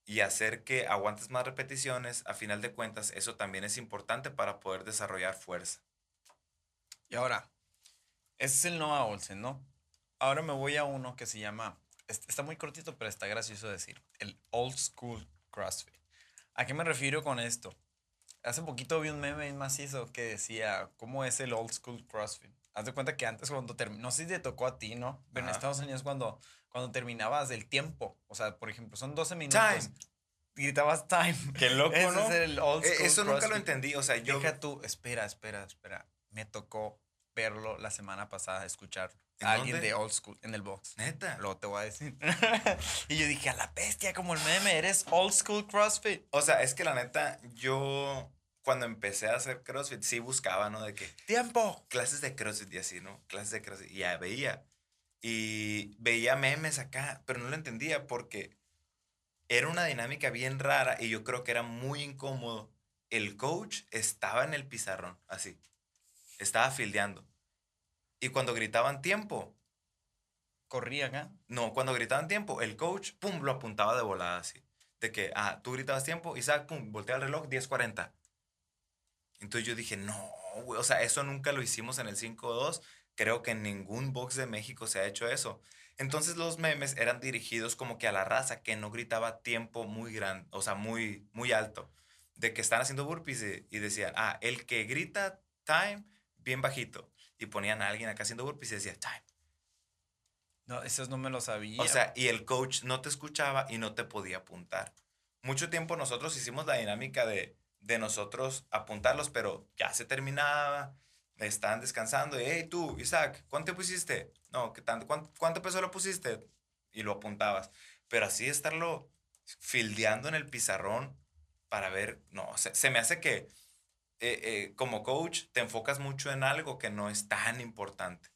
y hacer que aguantes más repeticiones, a final de cuentas, eso también es importante para poder desarrollar fuerza. Y ahora, ese es el Noah Olsen, ¿no? Ahora me voy a uno que se llama, está muy cortito, pero está gracioso decir, el Old School CrossFit. ¿A qué me refiero con esto? Hace poquito vi un meme macizo que decía, ¿cómo es el Old School CrossFit? Haz de cuenta que antes cuando terminó, no sé si te tocó a ti, ¿no? Pero en Estados Unidos cuando, cuando terminabas el tiempo, o sea, por ejemplo, son 12 minutos. Time. Gritabas time. Qué loco, ¿no? el old e, school Eso nunca lo entendí, o sea, yo... Deja tú, espera, espera, espera. Me tocó verlo la semana pasada, escuchar a alguien de old school en el box. Neta. Luego te voy a decir. y yo dije, a la bestia, como el meme, eres old school CrossFit. O sea, es que la neta, yo cuando empecé a hacer CrossFit, sí buscaba, ¿no? De que... ¡Tiempo! Clases de CrossFit y así, ¿no? Clases de CrossFit. Y ya veía. Y veía memes acá, pero no lo entendía porque era una dinámica bien rara y yo creo que era muy incómodo. El coach estaba en el pizarrón, así. Estaba fildeando. Y cuando gritaban tiempo... ¿Corría acá? No, cuando gritaban tiempo, el coach, pum, lo apuntaba de volada así. De que, ah, tú gritabas tiempo, Isaac, pum, voltea el reloj, 10.40. Entonces yo dije, no, güey, o sea, eso nunca lo hicimos en el 5-2. Creo que en ningún box de México se ha hecho eso. Entonces los memes eran dirigidos como que a la raza que no gritaba tiempo muy grande, o sea, muy, muy alto. De que están haciendo burpees y, decían, ah, el que grita time, bien bajito. Y ponían a alguien acá haciendo burpees y decía, time. No, esos no me lo sabía. O sea, y el coach no te escuchaba y no te podía apuntar. Mucho tiempo nosotros hicimos la dinámica de de nosotros apuntarlos, pero ya se terminaba, estaban descansando, y hey tú, Isaac, ¿cuánto pusiste? No, ¿qué tanto? ¿Cuánto, peso lo pusiste? Y lo apuntabas. Pero así estarlo fildeando en el pizarrón para ver, no, se, me hace que eh, eh, como coach te enfocas mucho en algo que no es tan importante.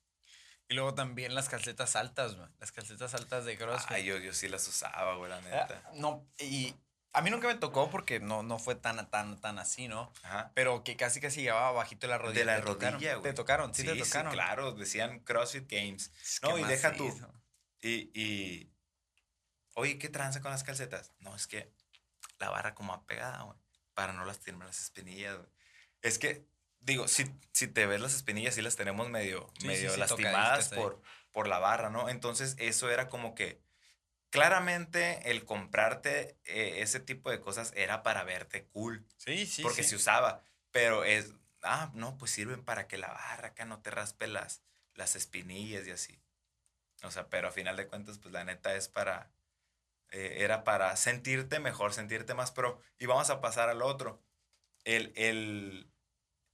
Y luego también las calcetas altas, Las calcetas altas de CrossFit. Ay, yo, yo sí las usaba, güey, la ah, neta. no, y a mí nunca me tocó porque no, no fue tan, tan, tan así, ¿no? Ajá. Pero que casi casi llevaba bajito la rodilla. De la rodilla, güey. Te tocaron, sí, te tocaron. Sí, claro, decían CrossFit Games. no, y deja tú. Y, y. Oye, ¿qué tranza con las calcetas? No, es que la barra como apegada, güey. Para no lastimarme las espinillas, güey. Es que, digo, si, si te ves las espinillas, sí las tenemos medio, medio lastimadas por, por la barra, ¿no? Entonces, eso era como que claramente el comprarte eh, ese tipo de cosas era para verte cool. Sí, sí. Porque se usaba. Pero es, ah, no, pues sirven para que la barra acá no te raspe las, las espinillas y así. O sea, pero a final de cuentas, pues la neta es para, eh, era para sentirte mejor, sentirte más pro. Y vamos a pasar al otro. El, el,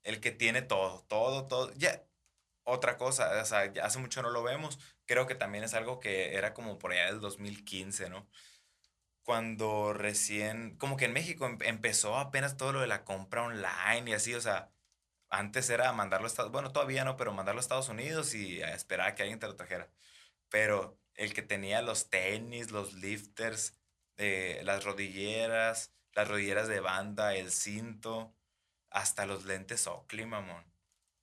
el que tiene todo, todo, todo. Ya, otra cosa, o sea, ya hace mucho no lo vemos, creo que también es algo que era como por allá del 2015, ¿no? Cuando recién, como que en México em, empezó apenas todo lo de la compra online y así, o sea, antes era mandarlo a Estados bueno, todavía no, pero mandarlo a Estados Unidos y esperar a que alguien te lo trajera. Pero el que tenía los tenis, los lifters, eh, las rodilleras, las rodilleras de banda, el cinto, hasta los lentes Oakley, mamón.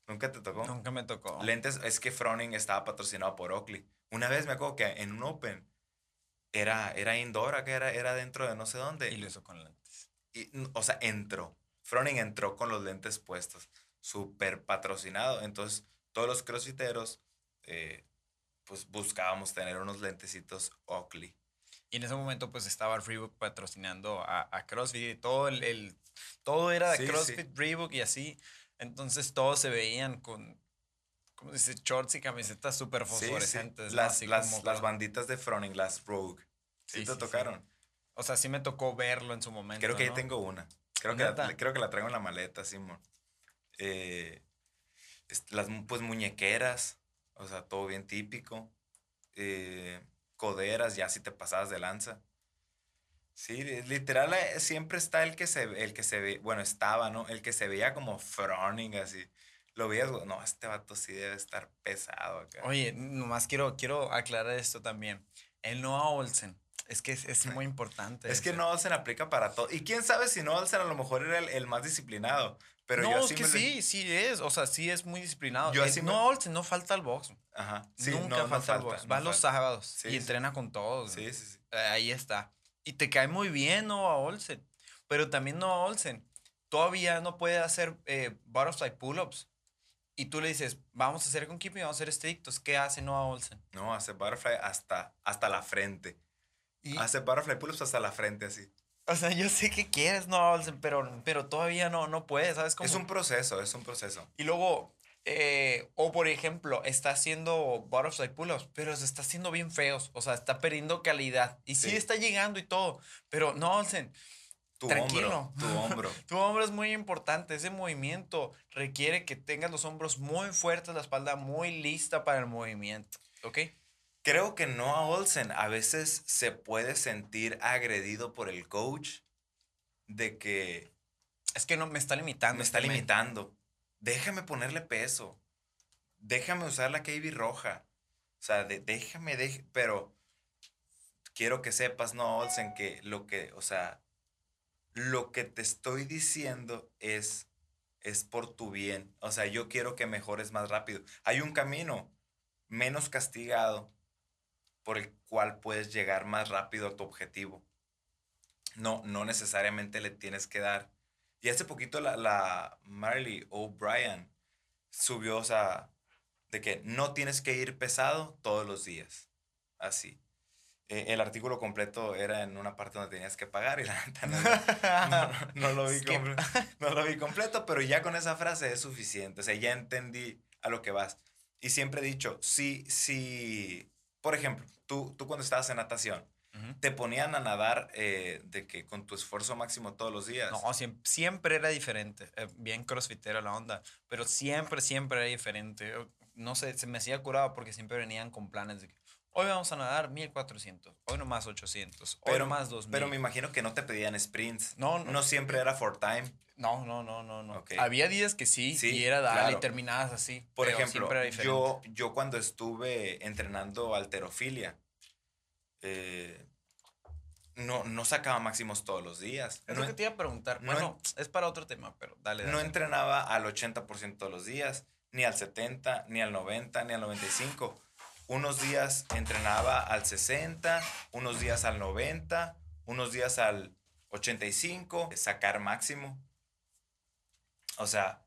¿Nunca te tocó? Nunca me tocó. Lentes, es que Froning estaba patrocinado por Oakley. Una vez me acuerdo que en un Open era, era indoor, que era, era dentro de no sé dónde. Y lo hizo con lentes. Y, o sea, entró. Froning entró con los lentes puestos. Súper patrocinado. Entonces, todos los crossfiteros, eh, pues buscábamos tener unos lentecitos Oakley. Y en ese momento, pues estaba Reebok patrocinando a, a CrossFit. Y todo, el, todo era de CrossFit, Reebok y así. Entonces todos se veían con, ¿cómo dice? Shorts y camisetas súper fosforescentes. Las, las, banditas de Froning, las Rogue. Sí, te tocaron. O sea, sí me tocó verlo en su momento. Creo que ahí tengo una. Creo que, la, creo que la traigo en la maleta, Simón. Eh, las pues muñequeras, o sea, todo bien típico. Eh, coderas, ya si te pasabas de lanza. Sí, literal eh, siempre está el que se el que se ve, bueno, estaba, ¿no? El que se veía como froning así. Lo veías, no, este vato sí debe estar pesado acá. Oye, nomás quiero, quiero aclarar esto también. El Noah Olsen, es que es, muy importante. Es que Noah Olsen aplica para todo. Y quién sabe si Noah Olsen a lo mejor era el, más disciplinado. Pero no, es que sí, sí es. O sea, sí es muy disciplinado. Yo así Noah Olsen no falta al box. Ajá. Nunca falta, al box. Va los sábados y entrena con todos. Sí, sí, sí. Ahí está. Y te cae muy bien Noah Olsen. Pero también Noah Olsen todavía no puede hacer eh, butterfly pull-ups. Y tú le dices, vamos a hacer con keeping, vamos a hacer estrictos. ¿Qué hace Noah Olsen? No, hace butterfly hasta, hasta la frente. ¿Y? Hace butterfly pull-ups hasta la frente, así. O sea, yo sé que quieres Noah Olsen, pero, pero todavía no, no puede, ¿sabes? cómo? Es un proceso, es un proceso. Y luego, eh, o por ejemplo, está haciendo butterfly pull-ups, pero se está haciendo bien feos. O sea, está perdiendo calidad. Y sí, está llegando y todo. Pero no, Olsen, tu tranquilo. Hombro, tu hombro. tu hombro es muy importante. Ese movimiento requiere que tengas los hombros muy fuertes, la espalda muy lista para el movimiento. ¿Ok? Creo que Noah Olsen a veces se puede sentir agredido por el coach de que... Es que no, me está limitando. Me está limitando. Déjame ponerle peso. Déjame usar la KB roja. O sea, déjame, pero quiero que sepas, no, Olsen, que lo que, o sea, lo que te estoy diciendo es, es por tu bien. O sea, yo quiero que mejores más rápido. Hay un camino menos castigado por el cual puedes llegar más rápido a tu objetivo. No, no necesariamente le tienes que dar. Y hace poquito la, la Marley O'Brien subió, o sea, de que no tienes que ir pesado todos los días. Así. Eh, el artículo completo era en una parte donde tenías que pagar y la neta no, lo vi no lo vi completo, pero ya con esa frase es suficiente. O sea, ya entendí a lo que vas. Y siempre he dicho, sí, sí, por ejemplo, tú, tú cuando estabas en natación, te ponían a nadar eh, de que con tu esfuerzo máximo todos los días. No, siempre, siempre era diferente. Eh, bien crossfitera la onda, pero siempre, siempre era diferente. No sé, se me hacía curado porque siempre venían con planes de que hoy vamos a nadar 1400, hoy nomás 800, pero, hoy más 2000. Pero me imagino que no te pedían sprints. No, no. No siempre era for time. No, no, no, no, no. Había días que sí, sí y era dar y terminabas así. Por ejemplo, yo, yo cuando estuve entrenando alterofilia, eh, no, no sacaba máximos todos los días. Es lo que te iba a preguntar. bueno, es para otro tema, pero dale, dale. No entrenaba al 80% todos los días, ni al 70, ni al 90, ni al 95. Unos días entrenaba al 60, unos días al 90, unos días al 85, sacar máximo. O sea,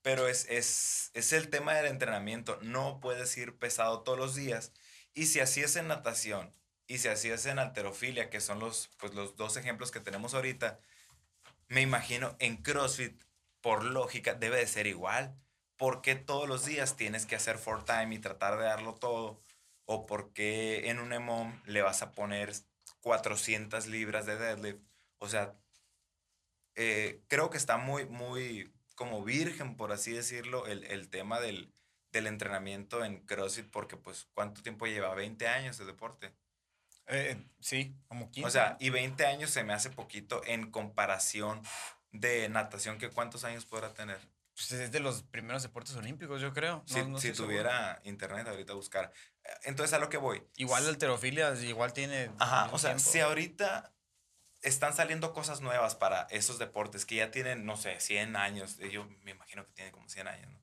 pero es, es, es el tema del entrenamiento. No puedes ir pesado todos los días. Y si así es en natación y si así es en alterofilia, que son los, pues, los dos ejemplos que tenemos ahorita, me imagino en CrossFit, por lógica, debe de ser igual. ¿Por qué todos los días tienes que hacer for time y tratar de darlo todo? ¿O por qué en un EMOM le vas a poner 400 libras de deadlift? O sea, eh, creo que está muy, muy como virgen, por así decirlo, el, el tema del, del entrenamiento en CrossFit, porque pues, ¿cuánto tiempo lleva? 20 años de deporte. Eh, sí, como 15. O sea, y 20 años se me hace poquito en comparación de natación, que cuántos años podrá tener. Pues es de los primeros deportes olímpicos, yo creo. si tuviera internet ahorita buscar. Entonces, a lo que voy. Igual la alterofilia, igual tiene. Ajá, o sea, si ahorita están saliendo cosas nuevas para esos deportes que ya tienen, no sé, 100 años. Yo me imagino que tienen como 100 años, ¿no?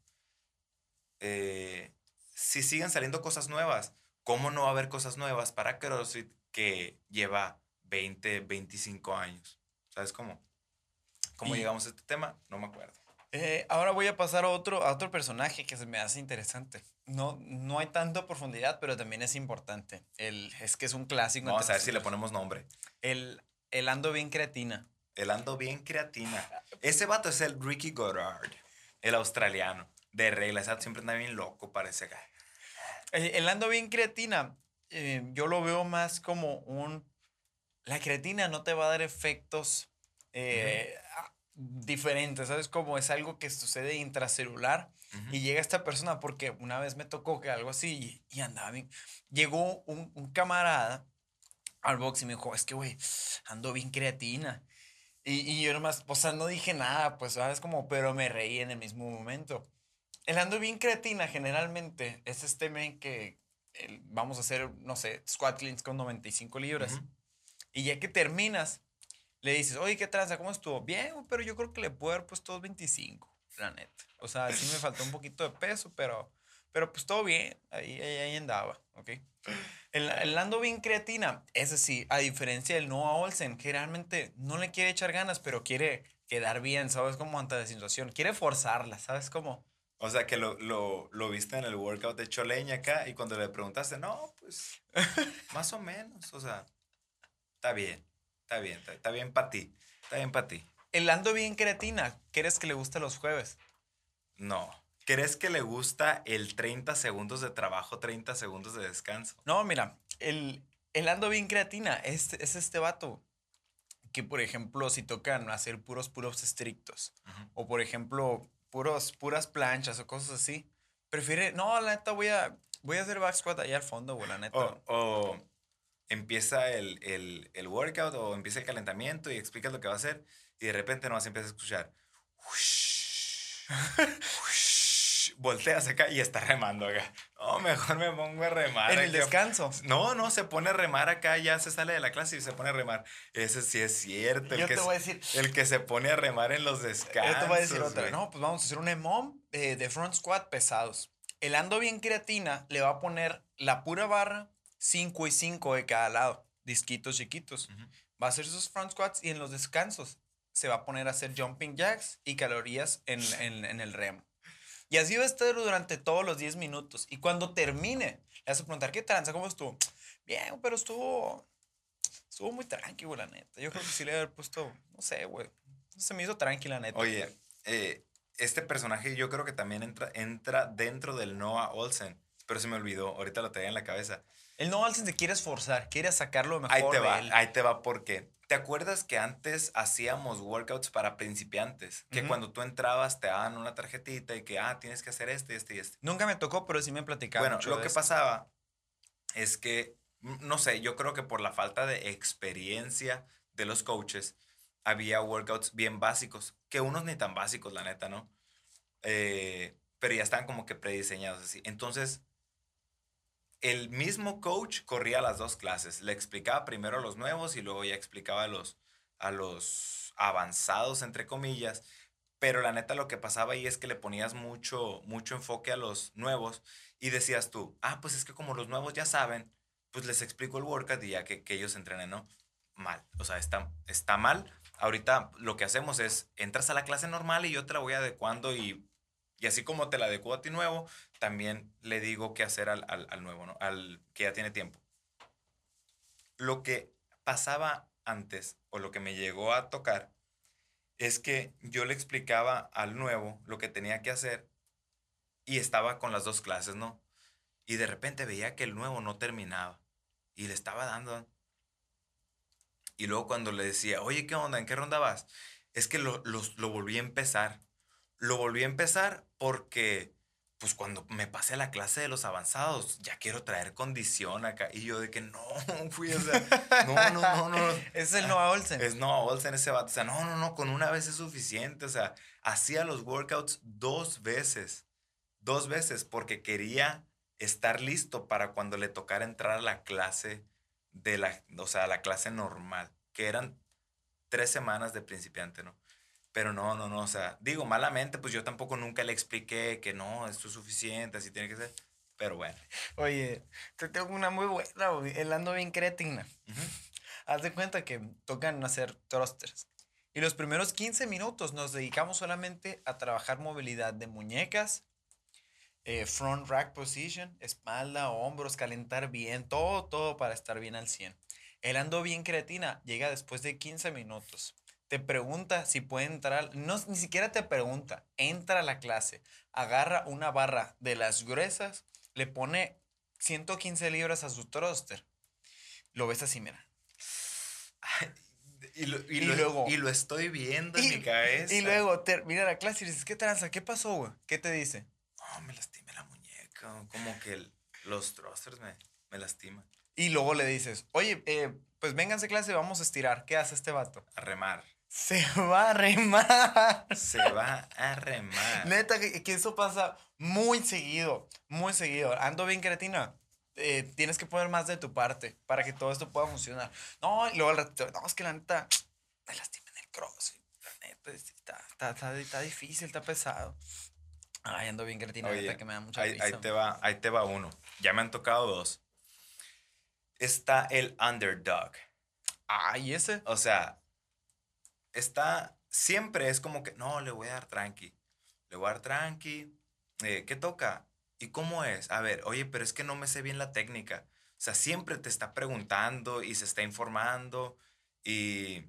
Eh, si siguen saliendo cosas nuevas, ¿cómo no va a haber cosas nuevas para CrossFit que lleva 20, 25 años. ¿Sabes cómo? ¿Cómo llegamos a este tema? No me acuerdo. Eh, ahora voy a pasar a otro, a otro personaje que se me hace interesante. No, no hay tanta profundidad, pero también es importante. El, es que es un clásico. Vamos a ver si le ponemos nombre. El, el ando bien creatina. El ando bien creatina. Ese vato es el Ricky Goddard, el australiano. De reglas, siempre anda bien loco, parece. El, el ando bien creatina eh, yo lo veo más como un... La creatina no te va a dar efectos eh, diferentes, ¿sabes? Como es algo que sucede intracelular y llega esta persona porque una vez me tocó que algo así y, andaba bien. Llegó un, un, camarada al box y me dijo, es que, güey, ando bien creatina. Y, y yo nomás, o sea, no dije nada, pues, ¿sabes? Como, pero me reí en el mismo momento. El ando bien creatina generalmente es este men que, vamos a hacer, no sé, squat cleans con 95 libras. Y ya que terminas, le dices, oye, ¿qué tranza? ¿Cómo estuvo? Bien, pero yo creo que le puedo haber puesto 25, la neta. O sea, sí me faltó un poquito de peso, pero, Pero pues todo bien, ahí, ahí, andaba, ¿ok? El, el, ando bien creatina, ese sí, a diferencia del Noah Olsen, que realmente no le quiere echar ganas, pero quiere quedar bien, ¿sabes? Como ante la situación, quiere forzarla, ¿sabes? Como... O sea, que lo, lo, lo, viste en el workout de Choleña acá y cuando le preguntaste, no, pues más o menos, o sea, está bien, está bien, está, bien para ti, está bien para ti. El ando bien creatina, ¿crees que le gusta los jueves? No. ¿Crees que le gusta el 30 segundos de trabajo, 30 segundos de descanso? No, mira, el, el ando bien creatina es, es este vato que, por ejemplo, si tocan hacer puros puros estrictos, o por ejemplo, puros, puras planchas o cosas así, prefiere, no, la neta voy a, voy a hacer back squat allá al fondo, güey, la neta. O, empieza el, el, el, workout o empieza el calentamiento y explicas lo que va a hacer y de repente nomás empieza a escuchar. volteas acá y está remando acá. No, mejor me pongo a remar. En el descanso. No, no, se pone a remar acá, ya se sale de la clase y se pone a remar. Ese sí es cierto. Yo te voy a decir. El que se pone a remar en los descansos. Yo te voy a decir otra. No, pues vamos a hacer un EMOM eh, de front squat pesados. El ando bien creatina le va a poner la pura barra 5 y 5 de cada lado, disquitos chiquitos. Va a hacer sus front squats y en los descansos se va a poner a hacer jumping jacks y calorías en, en, en el remo. Y así va a estar durante todos los 10 minutos. Y cuando termine, le vas a preguntar, ¿qué tranza? ¿Cómo estuvo? Bien, pero estuvo, estuvo muy tranquilo, la neta. Yo creo que sí le haber puesto, no sé, güey. Se me hizo tranquila, la neta. Oye, eh, este personaje yo creo que también entra, entra dentro del Noah Olsen. Pero se me olvidó, ahorita lo tenía en la cabeza. El Noah Olsen se quiere esforzar, quiere sacarlo mejor ahí te va, Ahí te va, porque ¿Te acuerdas que antes hacíamos workouts para principiantes? Que cuando tú entrabas te daban una tarjetita y que, ah, tienes que hacer este, este y este. Nunca me tocó, pero sí me platicaba. Bueno, lo que pasaba es que, no sé, yo creo que por la falta de experiencia de los coaches, había workouts bien básicos, que unos ni tan básicos, la neta, ¿no? Eh, pero ya están como que prediseñados así. Entonces, el mismo coach corría las dos clases. Le explicaba primero a los nuevos y luego ya explicaba a los, a los avanzados, entre comillas. Pero la neta lo que pasaba ahí es que le ponías mucho, mucho enfoque a los nuevos y decías tú, ah, pues es que como los nuevos ya saben, pues les explico el workout y ya que, que ellos entrenen, ¿no? Mal, o sea, está, está mal. Ahorita lo que hacemos es, entras a la clase normal y yo te la voy adecuando y y así como te la adecuo a ti nuevo, también le digo qué hacer al, nuevo, ¿no? Al que ya tiene tiempo. Lo que pasaba antes, o lo que me llegó a tocar, es que yo le explicaba al nuevo lo que tenía que hacer y estaba con las dos clases, ¿no? Y de repente veía que el nuevo no terminaba y le estaba dando. Y luego cuando le decía, oye, ¿qué onda? ¿En qué ronda vas? Es que lo, lo volví a empezar lo volví a empezar porque, pues cuando me pasé a la clase de los avanzados, ya quiero traer condición acá. Y yo de que no, fui, o sea, no, no, no, no. es el Noah Olsen. Es Noah Olsen ese vato. O sea, no, no, no, con una vez es suficiente. O sea, hacía los workouts dos veces. Dos veces porque quería estar listo para cuando le tocara entrar a la clase de la, o sea, la clase normal, que eran tres semanas de principiante, ¿no? Pero no, no, no, o sea, digo, malamente, pues yo tampoco nunca le expliqué que no, esto es suficiente, así tiene que ser. Pero bueno. Oye, te tengo una muy buena, el ando bien cretina. Haz de cuenta que tocan hacer thrusters. Y los primeros 15 minutos nos dedicamos solamente a trabajar movilidad de muñecas, eh, front rack position, espalda, hombros, calentar bien, todo, todo para estar bien al 100. El ando bien creatina llega después de 15 minutos te pregunta si puede entrar, no, ni siquiera te pregunta, entra a la clase, agarra una barra de las gruesas, le pone 115 libras a su thruster. Lo ves así, mira. Y, luego. Y lo estoy viendo en mi cabeza. Y luego termina la clase y dices, ¿qué tranza? ¿Qué pasó, güey? ¿Qué te dice? No, me lastimé la muñeca. Como que los thrusters me, me lastiman. Y luego le dices, oye, eh, pues vénganse clase, vamos a estirar. ¿Qué hace este vato? A remar. Se va a remar. Se va a remar. Neta, que, eso pasa muy seguido, muy seguido. Ando bien creatina. Eh, tienes que poner más de tu parte para que todo esto pueda funcionar. No, y luego al ratito, no, es que la neta, me lastima en el cross. La neta, está, está, está, está difícil, está pesado. Ay, ando bien cretina, que me da mucha ahí, ahí, te va, ahí te va uno. Ya me han tocado dos. Está el underdog. Ay, ese. O sea, está, siempre es como que, no, le voy a dar tranqui. Le voy a dar tranqui. Eh, ¿Qué toca? ¿Y cómo es? A ver, oye, pero es que no me sé bien la técnica. O sea, siempre te está preguntando y se está informando y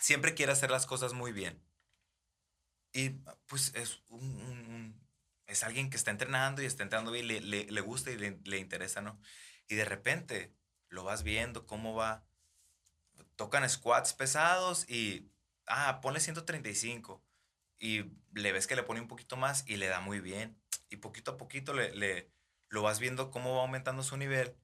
siempre quiere hacer las cosas muy bien. Y pues es un, es alguien que está entrenando y está entrenando bien, le, le, gusta y le, interesa, ¿no? Y de repente lo vas viendo cómo va. Tocan squats pesados y, ah, ponle 135. Y le ves que le pone un poquito más y le da muy bien. Y poquito a poquito le, le lo vas viendo cómo va aumentando su nivel.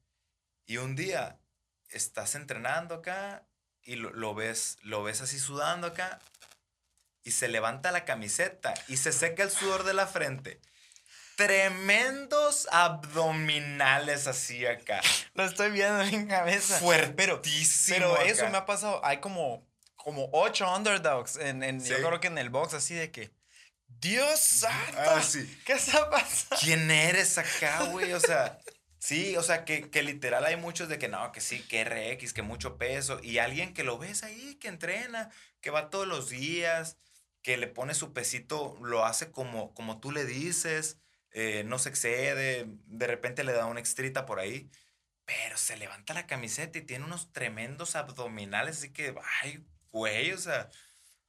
Y un día estás entrenando acá y lo, lo, ves, lo ves así sudando acá y se levanta la camiseta y se seca el sudor de la frente. Tremendos abdominales así acá. Lo estoy viendo en cabeza. Fuertísimo. Pero, pero eso me ha pasado. Hay como, como ocho underdogs en, en yo creo que en el box así de que. Dios santo. Ah, ¿Qué está pasando? ¿Quién eres acá, güey? O sea, sí, o sea, que, que, literal hay muchos de que no, que sí, que RX, que mucho peso. Y alguien que lo ves ahí, que entrena, que va todos los días, que le pone su pesito, lo hace como, como tú le dices, eh, no se excede, de repente le da una extrita por ahí, pero se levanta la camiseta y tiene unos tremendos abdominales, así que, ay, güey, o sea,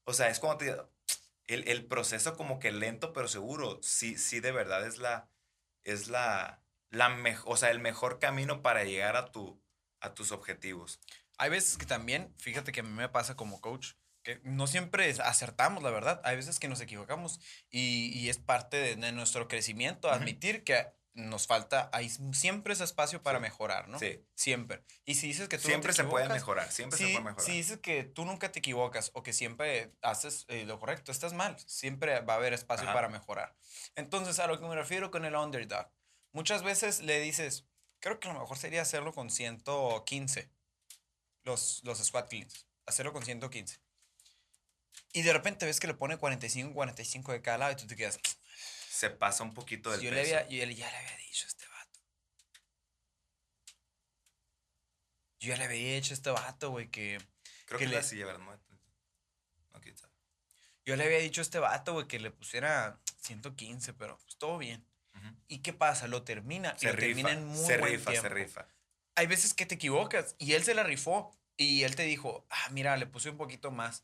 o sea, es como el, el proceso como que lento pero seguro, sí, sí, de verdad es la, es la, la mejor, o sea, el mejor camino para llegar a, tu, a tus objetivos. Hay veces que también, fíjate que a mí me pasa como coach, no siempre acertamos, la verdad. Hay veces que nos equivocamos y, es parte de, nuestro crecimiento admitir que nos falta, hay siempre ese espacio para mejorar, ¿no? Sí. Siempre. Y si dices que tú Siempre se puede mejorar, siempre se puede mejorar. Si dices que tú nunca te equivocas o que siempre haces eh, lo correcto, estás mal. Siempre va a haber espacio para mejorar. Entonces, a lo que me refiero con el underdog, muchas veces le dices, creo que lo mejor sería hacerlo con 115, los, los squat cleans, hacerlo con 115. Y de repente ves que le pone 45, 45 de cada lado y tú te quedas. Se pasa un poquito del yo peso. Le había, yo ya le había dicho a este vato. Yo ya le había dicho a este vato, güey, que. Creo que, le, la silla, ¿verdad? No, yo le había dicho a este vato, güey, que le pusiera 115, pero pues todo bien. ¿Y qué pasa? Lo termina. Se y lo termina en muy se rifa, se rifa. Hay veces que te equivocas y él se la rifó y él te dijo, ah, mira, le puse un poquito más.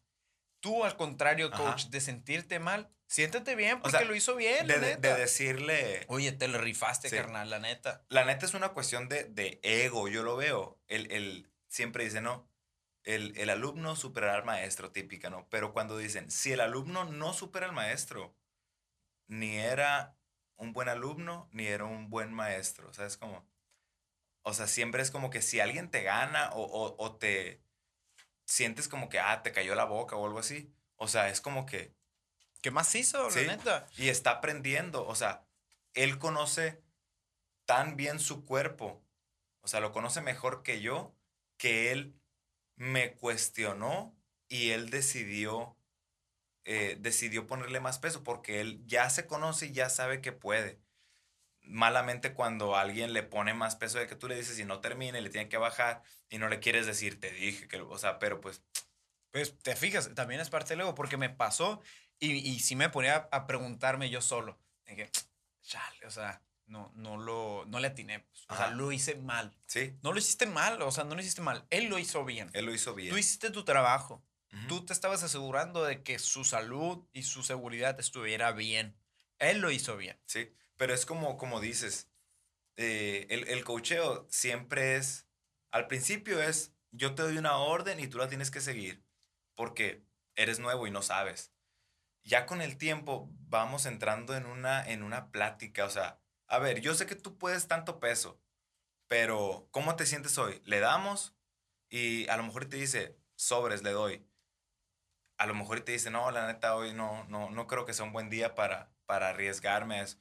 Tú, al contrario, coach, de sentirte mal, siéntate bien porque lo hizo bien. De, de, decirle. Oye, te lo rifaste, carnal, la neta. La neta es una cuestión de, de ego, yo lo veo. El, el, siempre dice, no, el, el, alumno superará al maestro, típica, ¿no? Pero cuando dicen, si el alumno no supera al maestro, ni era un buen alumno, ni era un buen maestro. O sea, es como. O sea, siempre es como que si alguien te gana o, o, o te sientes como que, ah, te cayó la boca o algo así. O sea, es como que... ¿Qué más hizo, la neta? Y está aprendiendo. O sea, él conoce tan bien su cuerpo. O sea, lo conoce mejor que yo, que él me cuestionó y él decidió, eh, decidió ponerle más peso porque él ya se conoce y ya sabe que puede malamente cuando alguien le pone más peso de que tú le dices y no termina y le tiene que bajar y no le quieres decir, te dije que, o sea, pero pues... Pues te fijas, también es parte del ego porque me pasó y, y sí me ponía a preguntarme yo solo, que, chale, o sea, no, no, lo, no le atiné, pues, o sea, lo hice mal. Sí. No lo hiciste mal, o sea, no lo hiciste mal, él lo hizo bien. Él lo hizo bien. Tú hiciste tu trabajo. Tú te estabas asegurando de que su salud y su seguridad estuviera bien. Él lo hizo bien. Sí. Pero es como, como dices, eh, el, el cocheo siempre es, al principio es, yo te doy una orden y tú la tienes que seguir, porque eres nuevo y no sabes. Ya con el tiempo vamos entrando en una, en una plática, o sea, a ver, yo sé que tú puedes tanto peso, pero ¿cómo te sientes hoy? Le damos y a lo mejor te dice, sobres, le doy. A lo mejor te dice, no, la neta, hoy no, no, no creo que sea un buen día para, para arriesgarme a eso.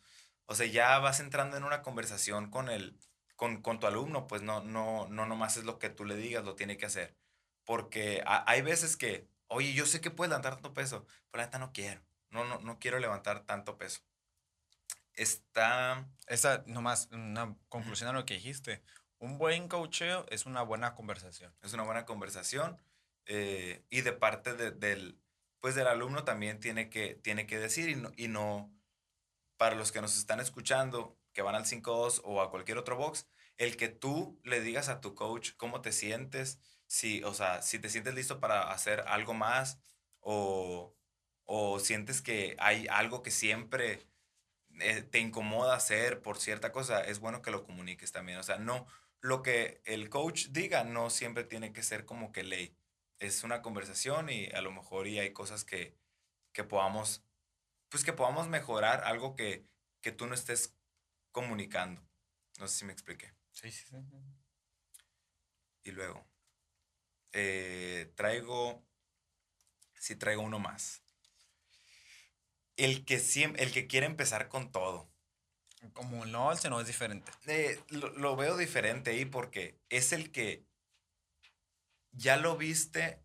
O sea, ya vas entrando en una conversación con, el, con, con tu alumno, pues no, no, no nomás es lo que tú le digas, lo tiene que hacer. Porque hay veces que, oye, yo sé que puedes levantar tanto peso, pero la neta no quiero. No, no, no quiero levantar tanto peso. está... Esa, nomás, una conclusión a lo que dijiste. Un buen coacheo es una buena conversación. Es una buena conversación. Eh, y de parte del, pues del alumno también tiene que, tiene que decir y no, y no, para los que nos están escuchando, que van al 5-2 o a cualquier otro box, el que tú le digas a tu coach cómo te sientes, si, o sea, si te sientes listo para hacer algo más o, o sientes que hay algo que siempre eh, te incomoda hacer por cierta cosa, es bueno que lo comuniques también. O sea, no, lo que el coach diga no siempre tiene que ser como que ley. Es una conversación y a lo mejor y hay cosas que, que podamos, pues que podamos mejorar algo que, que tú no estés comunicando. No sé si me expliqué. Sí, sí, sí. Y luego, eh, traigo, sí traigo uno más. El que, siempre, el que quiere empezar con todo. Como no, el no es diferente. Eh, lo, lo, veo diferente ahí porque es el que ya lo viste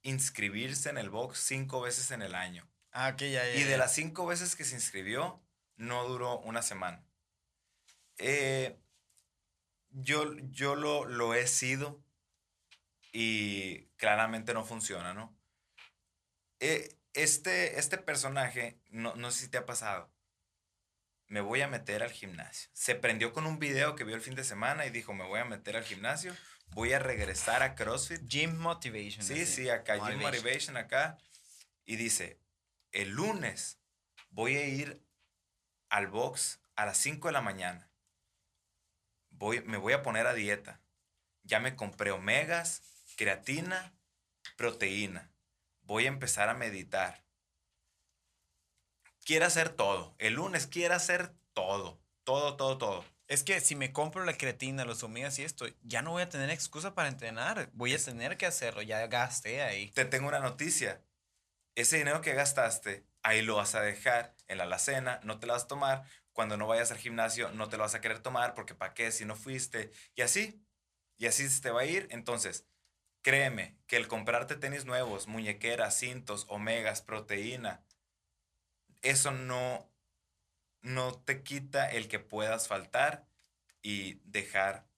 inscribirse en el box cinco veces en el año. Ah, ok, ya, ya. Y de las cinco veces que se inscribió, no duró una semana. Eh, yo yo lo, lo he sido y claramente no funciona, ¿no? Eh, este, este personaje, no, no sé si te ha pasado, me voy a meter al gimnasio. Se prendió con un video que vio el fin de semana y dijo, me voy a meter al gimnasio, voy a regresar a CrossFit. Gym Motivation. Sí, sí, acá, Gym Motivation acá. Y dice, el lunes voy a ir al box a las 5 de la mañana. Voy, me voy a poner a dieta. Ya me compré omegas, creatina, proteína. Voy a empezar a meditar. Quiere hacer todo. El lunes quiere hacer todo. Todo, todo, todo. Es que si me compro la creatina, los omegas y esto, ya no voy a tener excusa para entrenar. Voy a tener que hacerlo. Ya gasté ahí. Te tengo una noticia. Ese dinero que gastaste, ahí lo vas a dejar en la alacena, no te lo vas a tomar. Cuando no vayas al gimnasio, no te lo vas a querer tomar porque ¿para qué si no fuiste? Y así. Y así se te va a ir. Entonces, créeme que el comprarte tenis nuevos, muñequeras, cintos, omegas, proteína, eso no, no te quita el que puedas faltar y dejar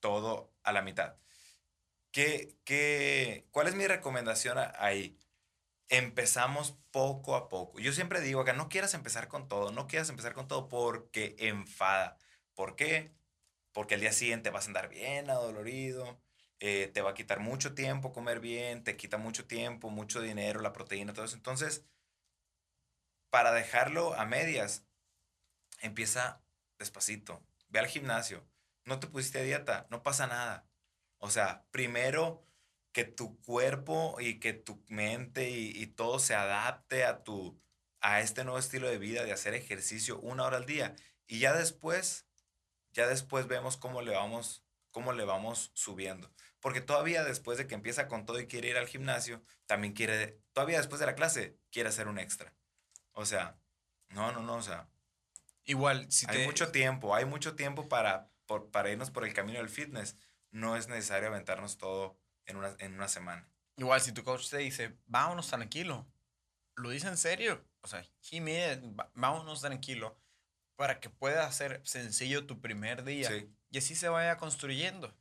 todo a la mitad. ¿Qué, qué, cuál es mi recomendación ahí? Empezamos poco a poco. Yo siempre digo que no quieras empezar con todo, no quieras empezar con todo porque enfada. ¿Por qué? Porque el día siguiente vas a andar bien adolorido, eh, te va a quitar mucho tiempo comer bien, te quita mucho tiempo, mucho dinero, la proteína, todo eso. Entonces, para dejarlo a medias, empieza despacito. Ve al gimnasio. No te pusiste a dieta, no pasa nada. O sea, primero que tu cuerpo y que tu mente y, todo se adapte a tu a este nuevo estilo de vida de hacer ejercicio una hora al día y ya después ya después vemos cómo le vamos cómo le vamos subiendo porque todavía después de que empieza con todo y quiere ir al gimnasio también quiere todavía después de la clase quiere hacer un extra o sea, no, no, no, o sea. Igual, si Hay mucho tiempo, hay mucho tiempo para, para irnos por el camino del fitness. No es necesario aventarnos todo en una, en una semana. Igual, si tu coach te dice, vámonos tranquilo, lo dice en serio. O sea, Jiménez, vámonos tranquilo para que pueda ser sencillo tu primer día y así se vaya construyendo.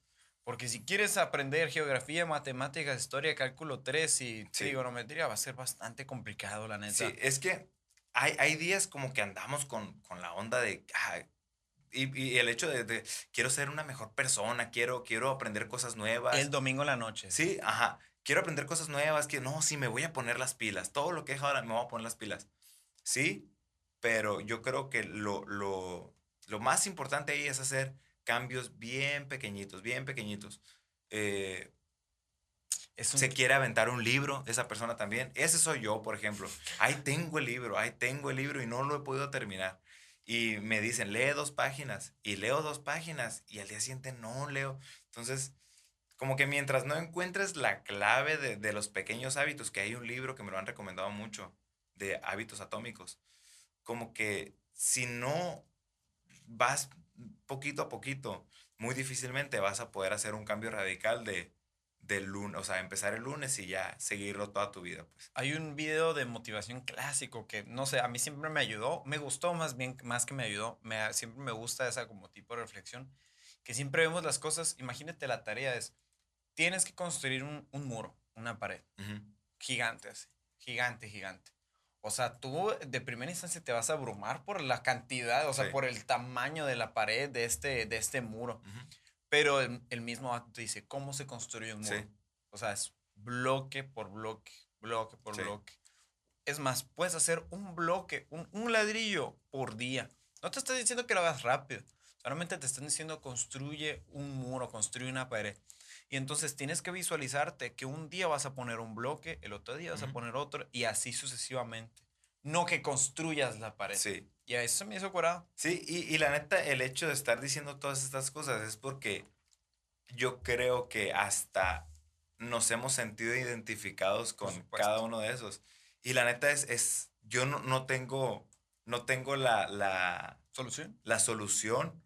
Porque si quieres aprender geografía, matemáticas, historia, cálculo 3 y trigonometría, va a ser bastante complicado, la neta. Sí, es que hay, días como que andamos con, la onda de... y, el hecho de, quiero ser una mejor persona, quiero, quiero aprender cosas nuevas. El domingo en la noche. Sí, ajá. Quiero aprender cosas nuevas, que no, sí, me voy a poner las pilas. Todo lo que es ahora me voy a poner las pilas. Sí, pero yo creo que lo, lo, lo más importante ahí es hacer cambios bien pequeñitos, bien pequeñitos. Eh, se quiere aventar un libro, esa persona también. Ese soy yo, por ejemplo. Ahí tengo el libro, ahí tengo el libro y no lo he podido terminar. Y me dicen, lee dos páginas. Y leo dos páginas. Y al día siguiente no leo. Entonces, como que mientras no encuentres la clave de, de los pequeños hábitos, que hay un libro que me lo han recomendado mucho, de hábitos atómicos, como que si no vas poquito a poquito, muy difícilmente vas a poder hacer un cambio radical de del lunes, o sea, empezar el lunes y ya seguirlo toda tu vida, pues. Hay un video de motivación clásico que, no sé, a mí siempre me ayudó, me gustó más bien, más que me ayudó, me, siempre me gusta esa como tipo de reflexión, que siempre vemos las cosas, imagínate la tarea es, tienes que construir un, un muro, una pared, gigante así, gigante, gigante. O sea, tú de primera instancia te vas a abrumar por la cantidad, o sea, por el tamaño de la pared de este, de este muro. Pero el, mismo acto te dice cómo se construye un muro. O sea, es bloque por bloque, bloque por bloque. Es más, puedes hacer un bloque, un, un, ladrillo por día. No te estoy diciendo que lo hagas rápido. Solamente te están diciendo construye un muro, construye una pared. Y entonces tienes que visualizarte que un día vas a poner un bloque, el otro día vas a poner otro y así sucesivamente. No que construyas la pared. Sí. Y a eso me hizo curado. Sí, y, y la neta, el hecho de estar diciendo todas estas cosas es porque yo creo que hasta nos hemos sentido identificados con cada uno de esos. Y la neta es, es yo no, no tengo, no tengo la, la solución. La solución,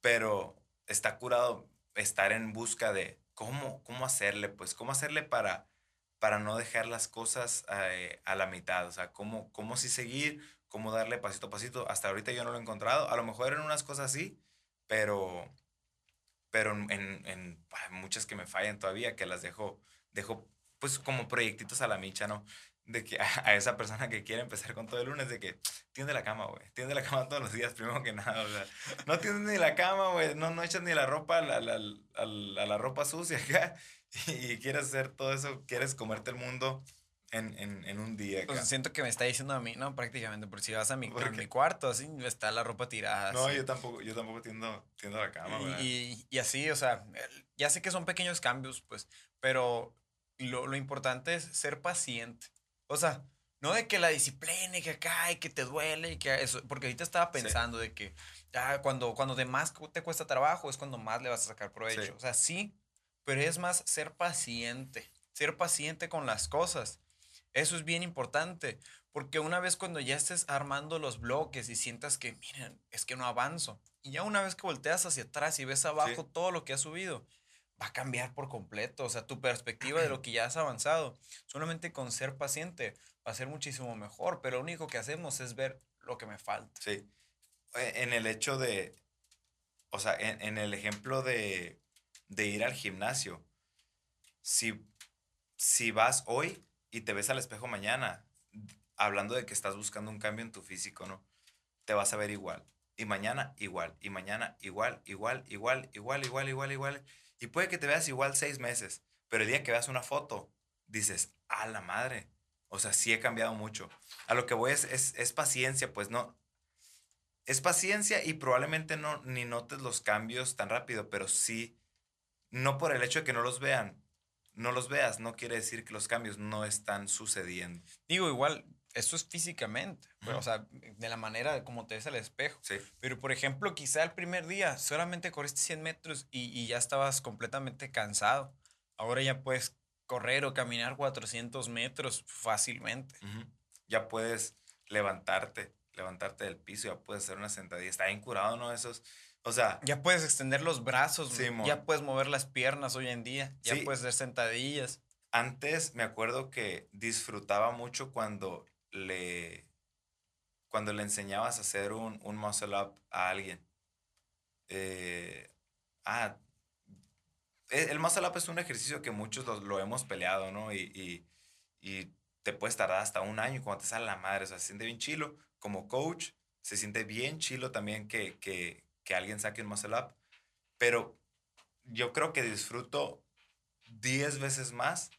pero está curado estar en busca de cómo, cómo hacerle, pues, cómo hacerle para, para no dejar las cosas eh, a la mitad. O sea, cómo, cómo sí seguir, cómo darle pasito a pasito. Hasta ahorita yo no lo he encontrado. A lo mejor en unas cosas sí, pero, pero en, en, muchas que me fallan todavía, que las dejo, dejo pues como proyectitos a la micha, ¿no? De que a, esa persona que quiere empezar con todo el lunes, de que tiende la cama, güey. Tiende la cama todos los días, primero que nada. O sea, no tiendes ni la cama, güey. No, no echas ni la ropa, la, la, la, la ropa sucia acá. Y quieres hacer todo eso, quieres comerte el mundo en, en, en un día. Pues siento que me está diciendo a mí, ¿no? Prácticamente, porque si vas a mi, mi cuarto, así está la ropa tirada. No, yo tampoco, yo tampoco tiendo, tiendo la cama, y, y, así, o sea, ya sé que son pequeños cambios, pues, pero lo, lo importante es ser paciente. O sea, no de que la disciplina y que acá y que te duele y que eso, porque ahorita estaba pensando de que ya cuando, cuando de más te cuesta trabajo es cuando más le vas a sacar provecho. O sea, sí, pero es más ser paciente, ser paciente con las cosas. Eso es bien importante, porque una vez cuando ya estés armando los bloques y sientas que, miren, es que no avanzo, y ya una vez que volteas hacia atrás y ves abajo todo lo que has subido, va a cambiar por completo, o sea, tu perspectiva de lo que ya has avanzado. Solamente con ser paciente va a ser muchísimo mejor, pero lo único que hacemos es ver lo que me falta. Sí. E, en el hecho de, o sea, en, en el ejemplo de, de ir al gimnasio, si, si vas hoy y te ves al espejo mañana, hablando de que estás buscando un cambio en tu físico, ¿no? Te vas a ver igual. Y mañana igual. Y mañana igual, igual, igual, igual, igual, igual, igual. Y puede que te veas igual seis meses. Pero el día que veas una foto, dices, a la madre. O sea, sí he cambiado mucho. A lo que voy es, es, es paciencia, pues no. Es paciencia y probablemente no ni notes los cambios tan rápido, pero sí, no por el hecho de que no los vean, no los veas, no quiere decir que los cambios no están sucediendo. Digo, igual, esto es físicamente, o sea, de la manera como te ves al espejo. Sí. Pero, por ejemplo, quizá el primer día solamente corriste 100 metros y, y ya estabas completamente cansado. Ahora ya puedes correr o caminar 400 metros fácilmente. Ya puedes levantarte, levantarte del piso, ya puedes hacer una sentadilla. Está bien curado, ¿no? Esos o sea. Ya puedes extender los brazos, ya puedes mover las piernas hoy en día, ya puedes hacer sentadillas. Antes me acuerdo que disfrutaba mucho cuando le. Cuando le enseñabas a hacer un, un muscle up a alguien. Eh, ah, e, el muscle up es un ejercicio que muchos lo, hemos peleado, ¿no? Y, y, te puedes tardar hasta un año cuando te sale la madre. O sea, se siente bien chilo. Como coach, se siente bien chilo también que, que, que alguien saque un muscle up, pero yo creo que disfruto 10 veces más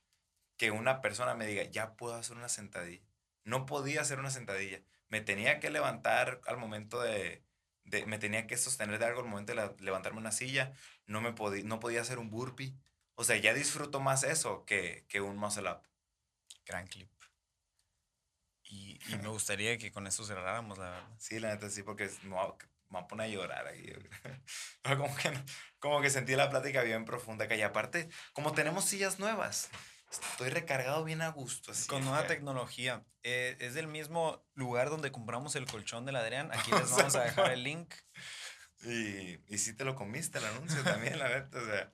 que una persona me diga, ya puedo hacer una sentadilla. No podía hacer una sentadilla. Me tenía que levantar al momento de, de me tenía que sostener de algo al momento de levantarme una silla. No, me podía, no podía hacer un burpee. O sea, ya disfruto más eso que, que un muscle up. Gran clip. Y, y, me gustaría que con eso cerráramos, la verdad. Sí, la neta sí, porque me voy a llorar ahí. como que, como que sentí la plática bien profunda. Que y aparte, como tenemos sillas nuevas, estoy recargado bien a gusto. Con nueva tecnología. Eh, es del mismo lugar donde compramos el colchón del Adrián. Aquí les vamos a dejar el link. Y, y sí te lo comiste el anuncio también, la verdad. O sea.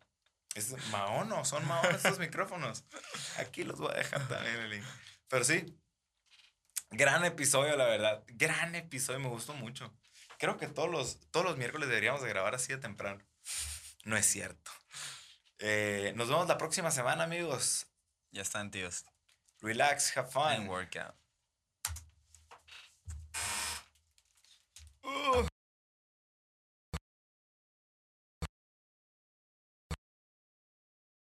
Es maono, son maono estos micrófonos. Aquí los voy a dejar también el link. Pero sí, gran episodio, la verdad. Gran episodio, me gustó mucho. Creo que todos los, todos los miércoles deberíamos de grabar así de temprano. No es cierto. Eh, nos vemos la próxima semana, amigos. Ya están, tíos. Relax, have fun. And workout.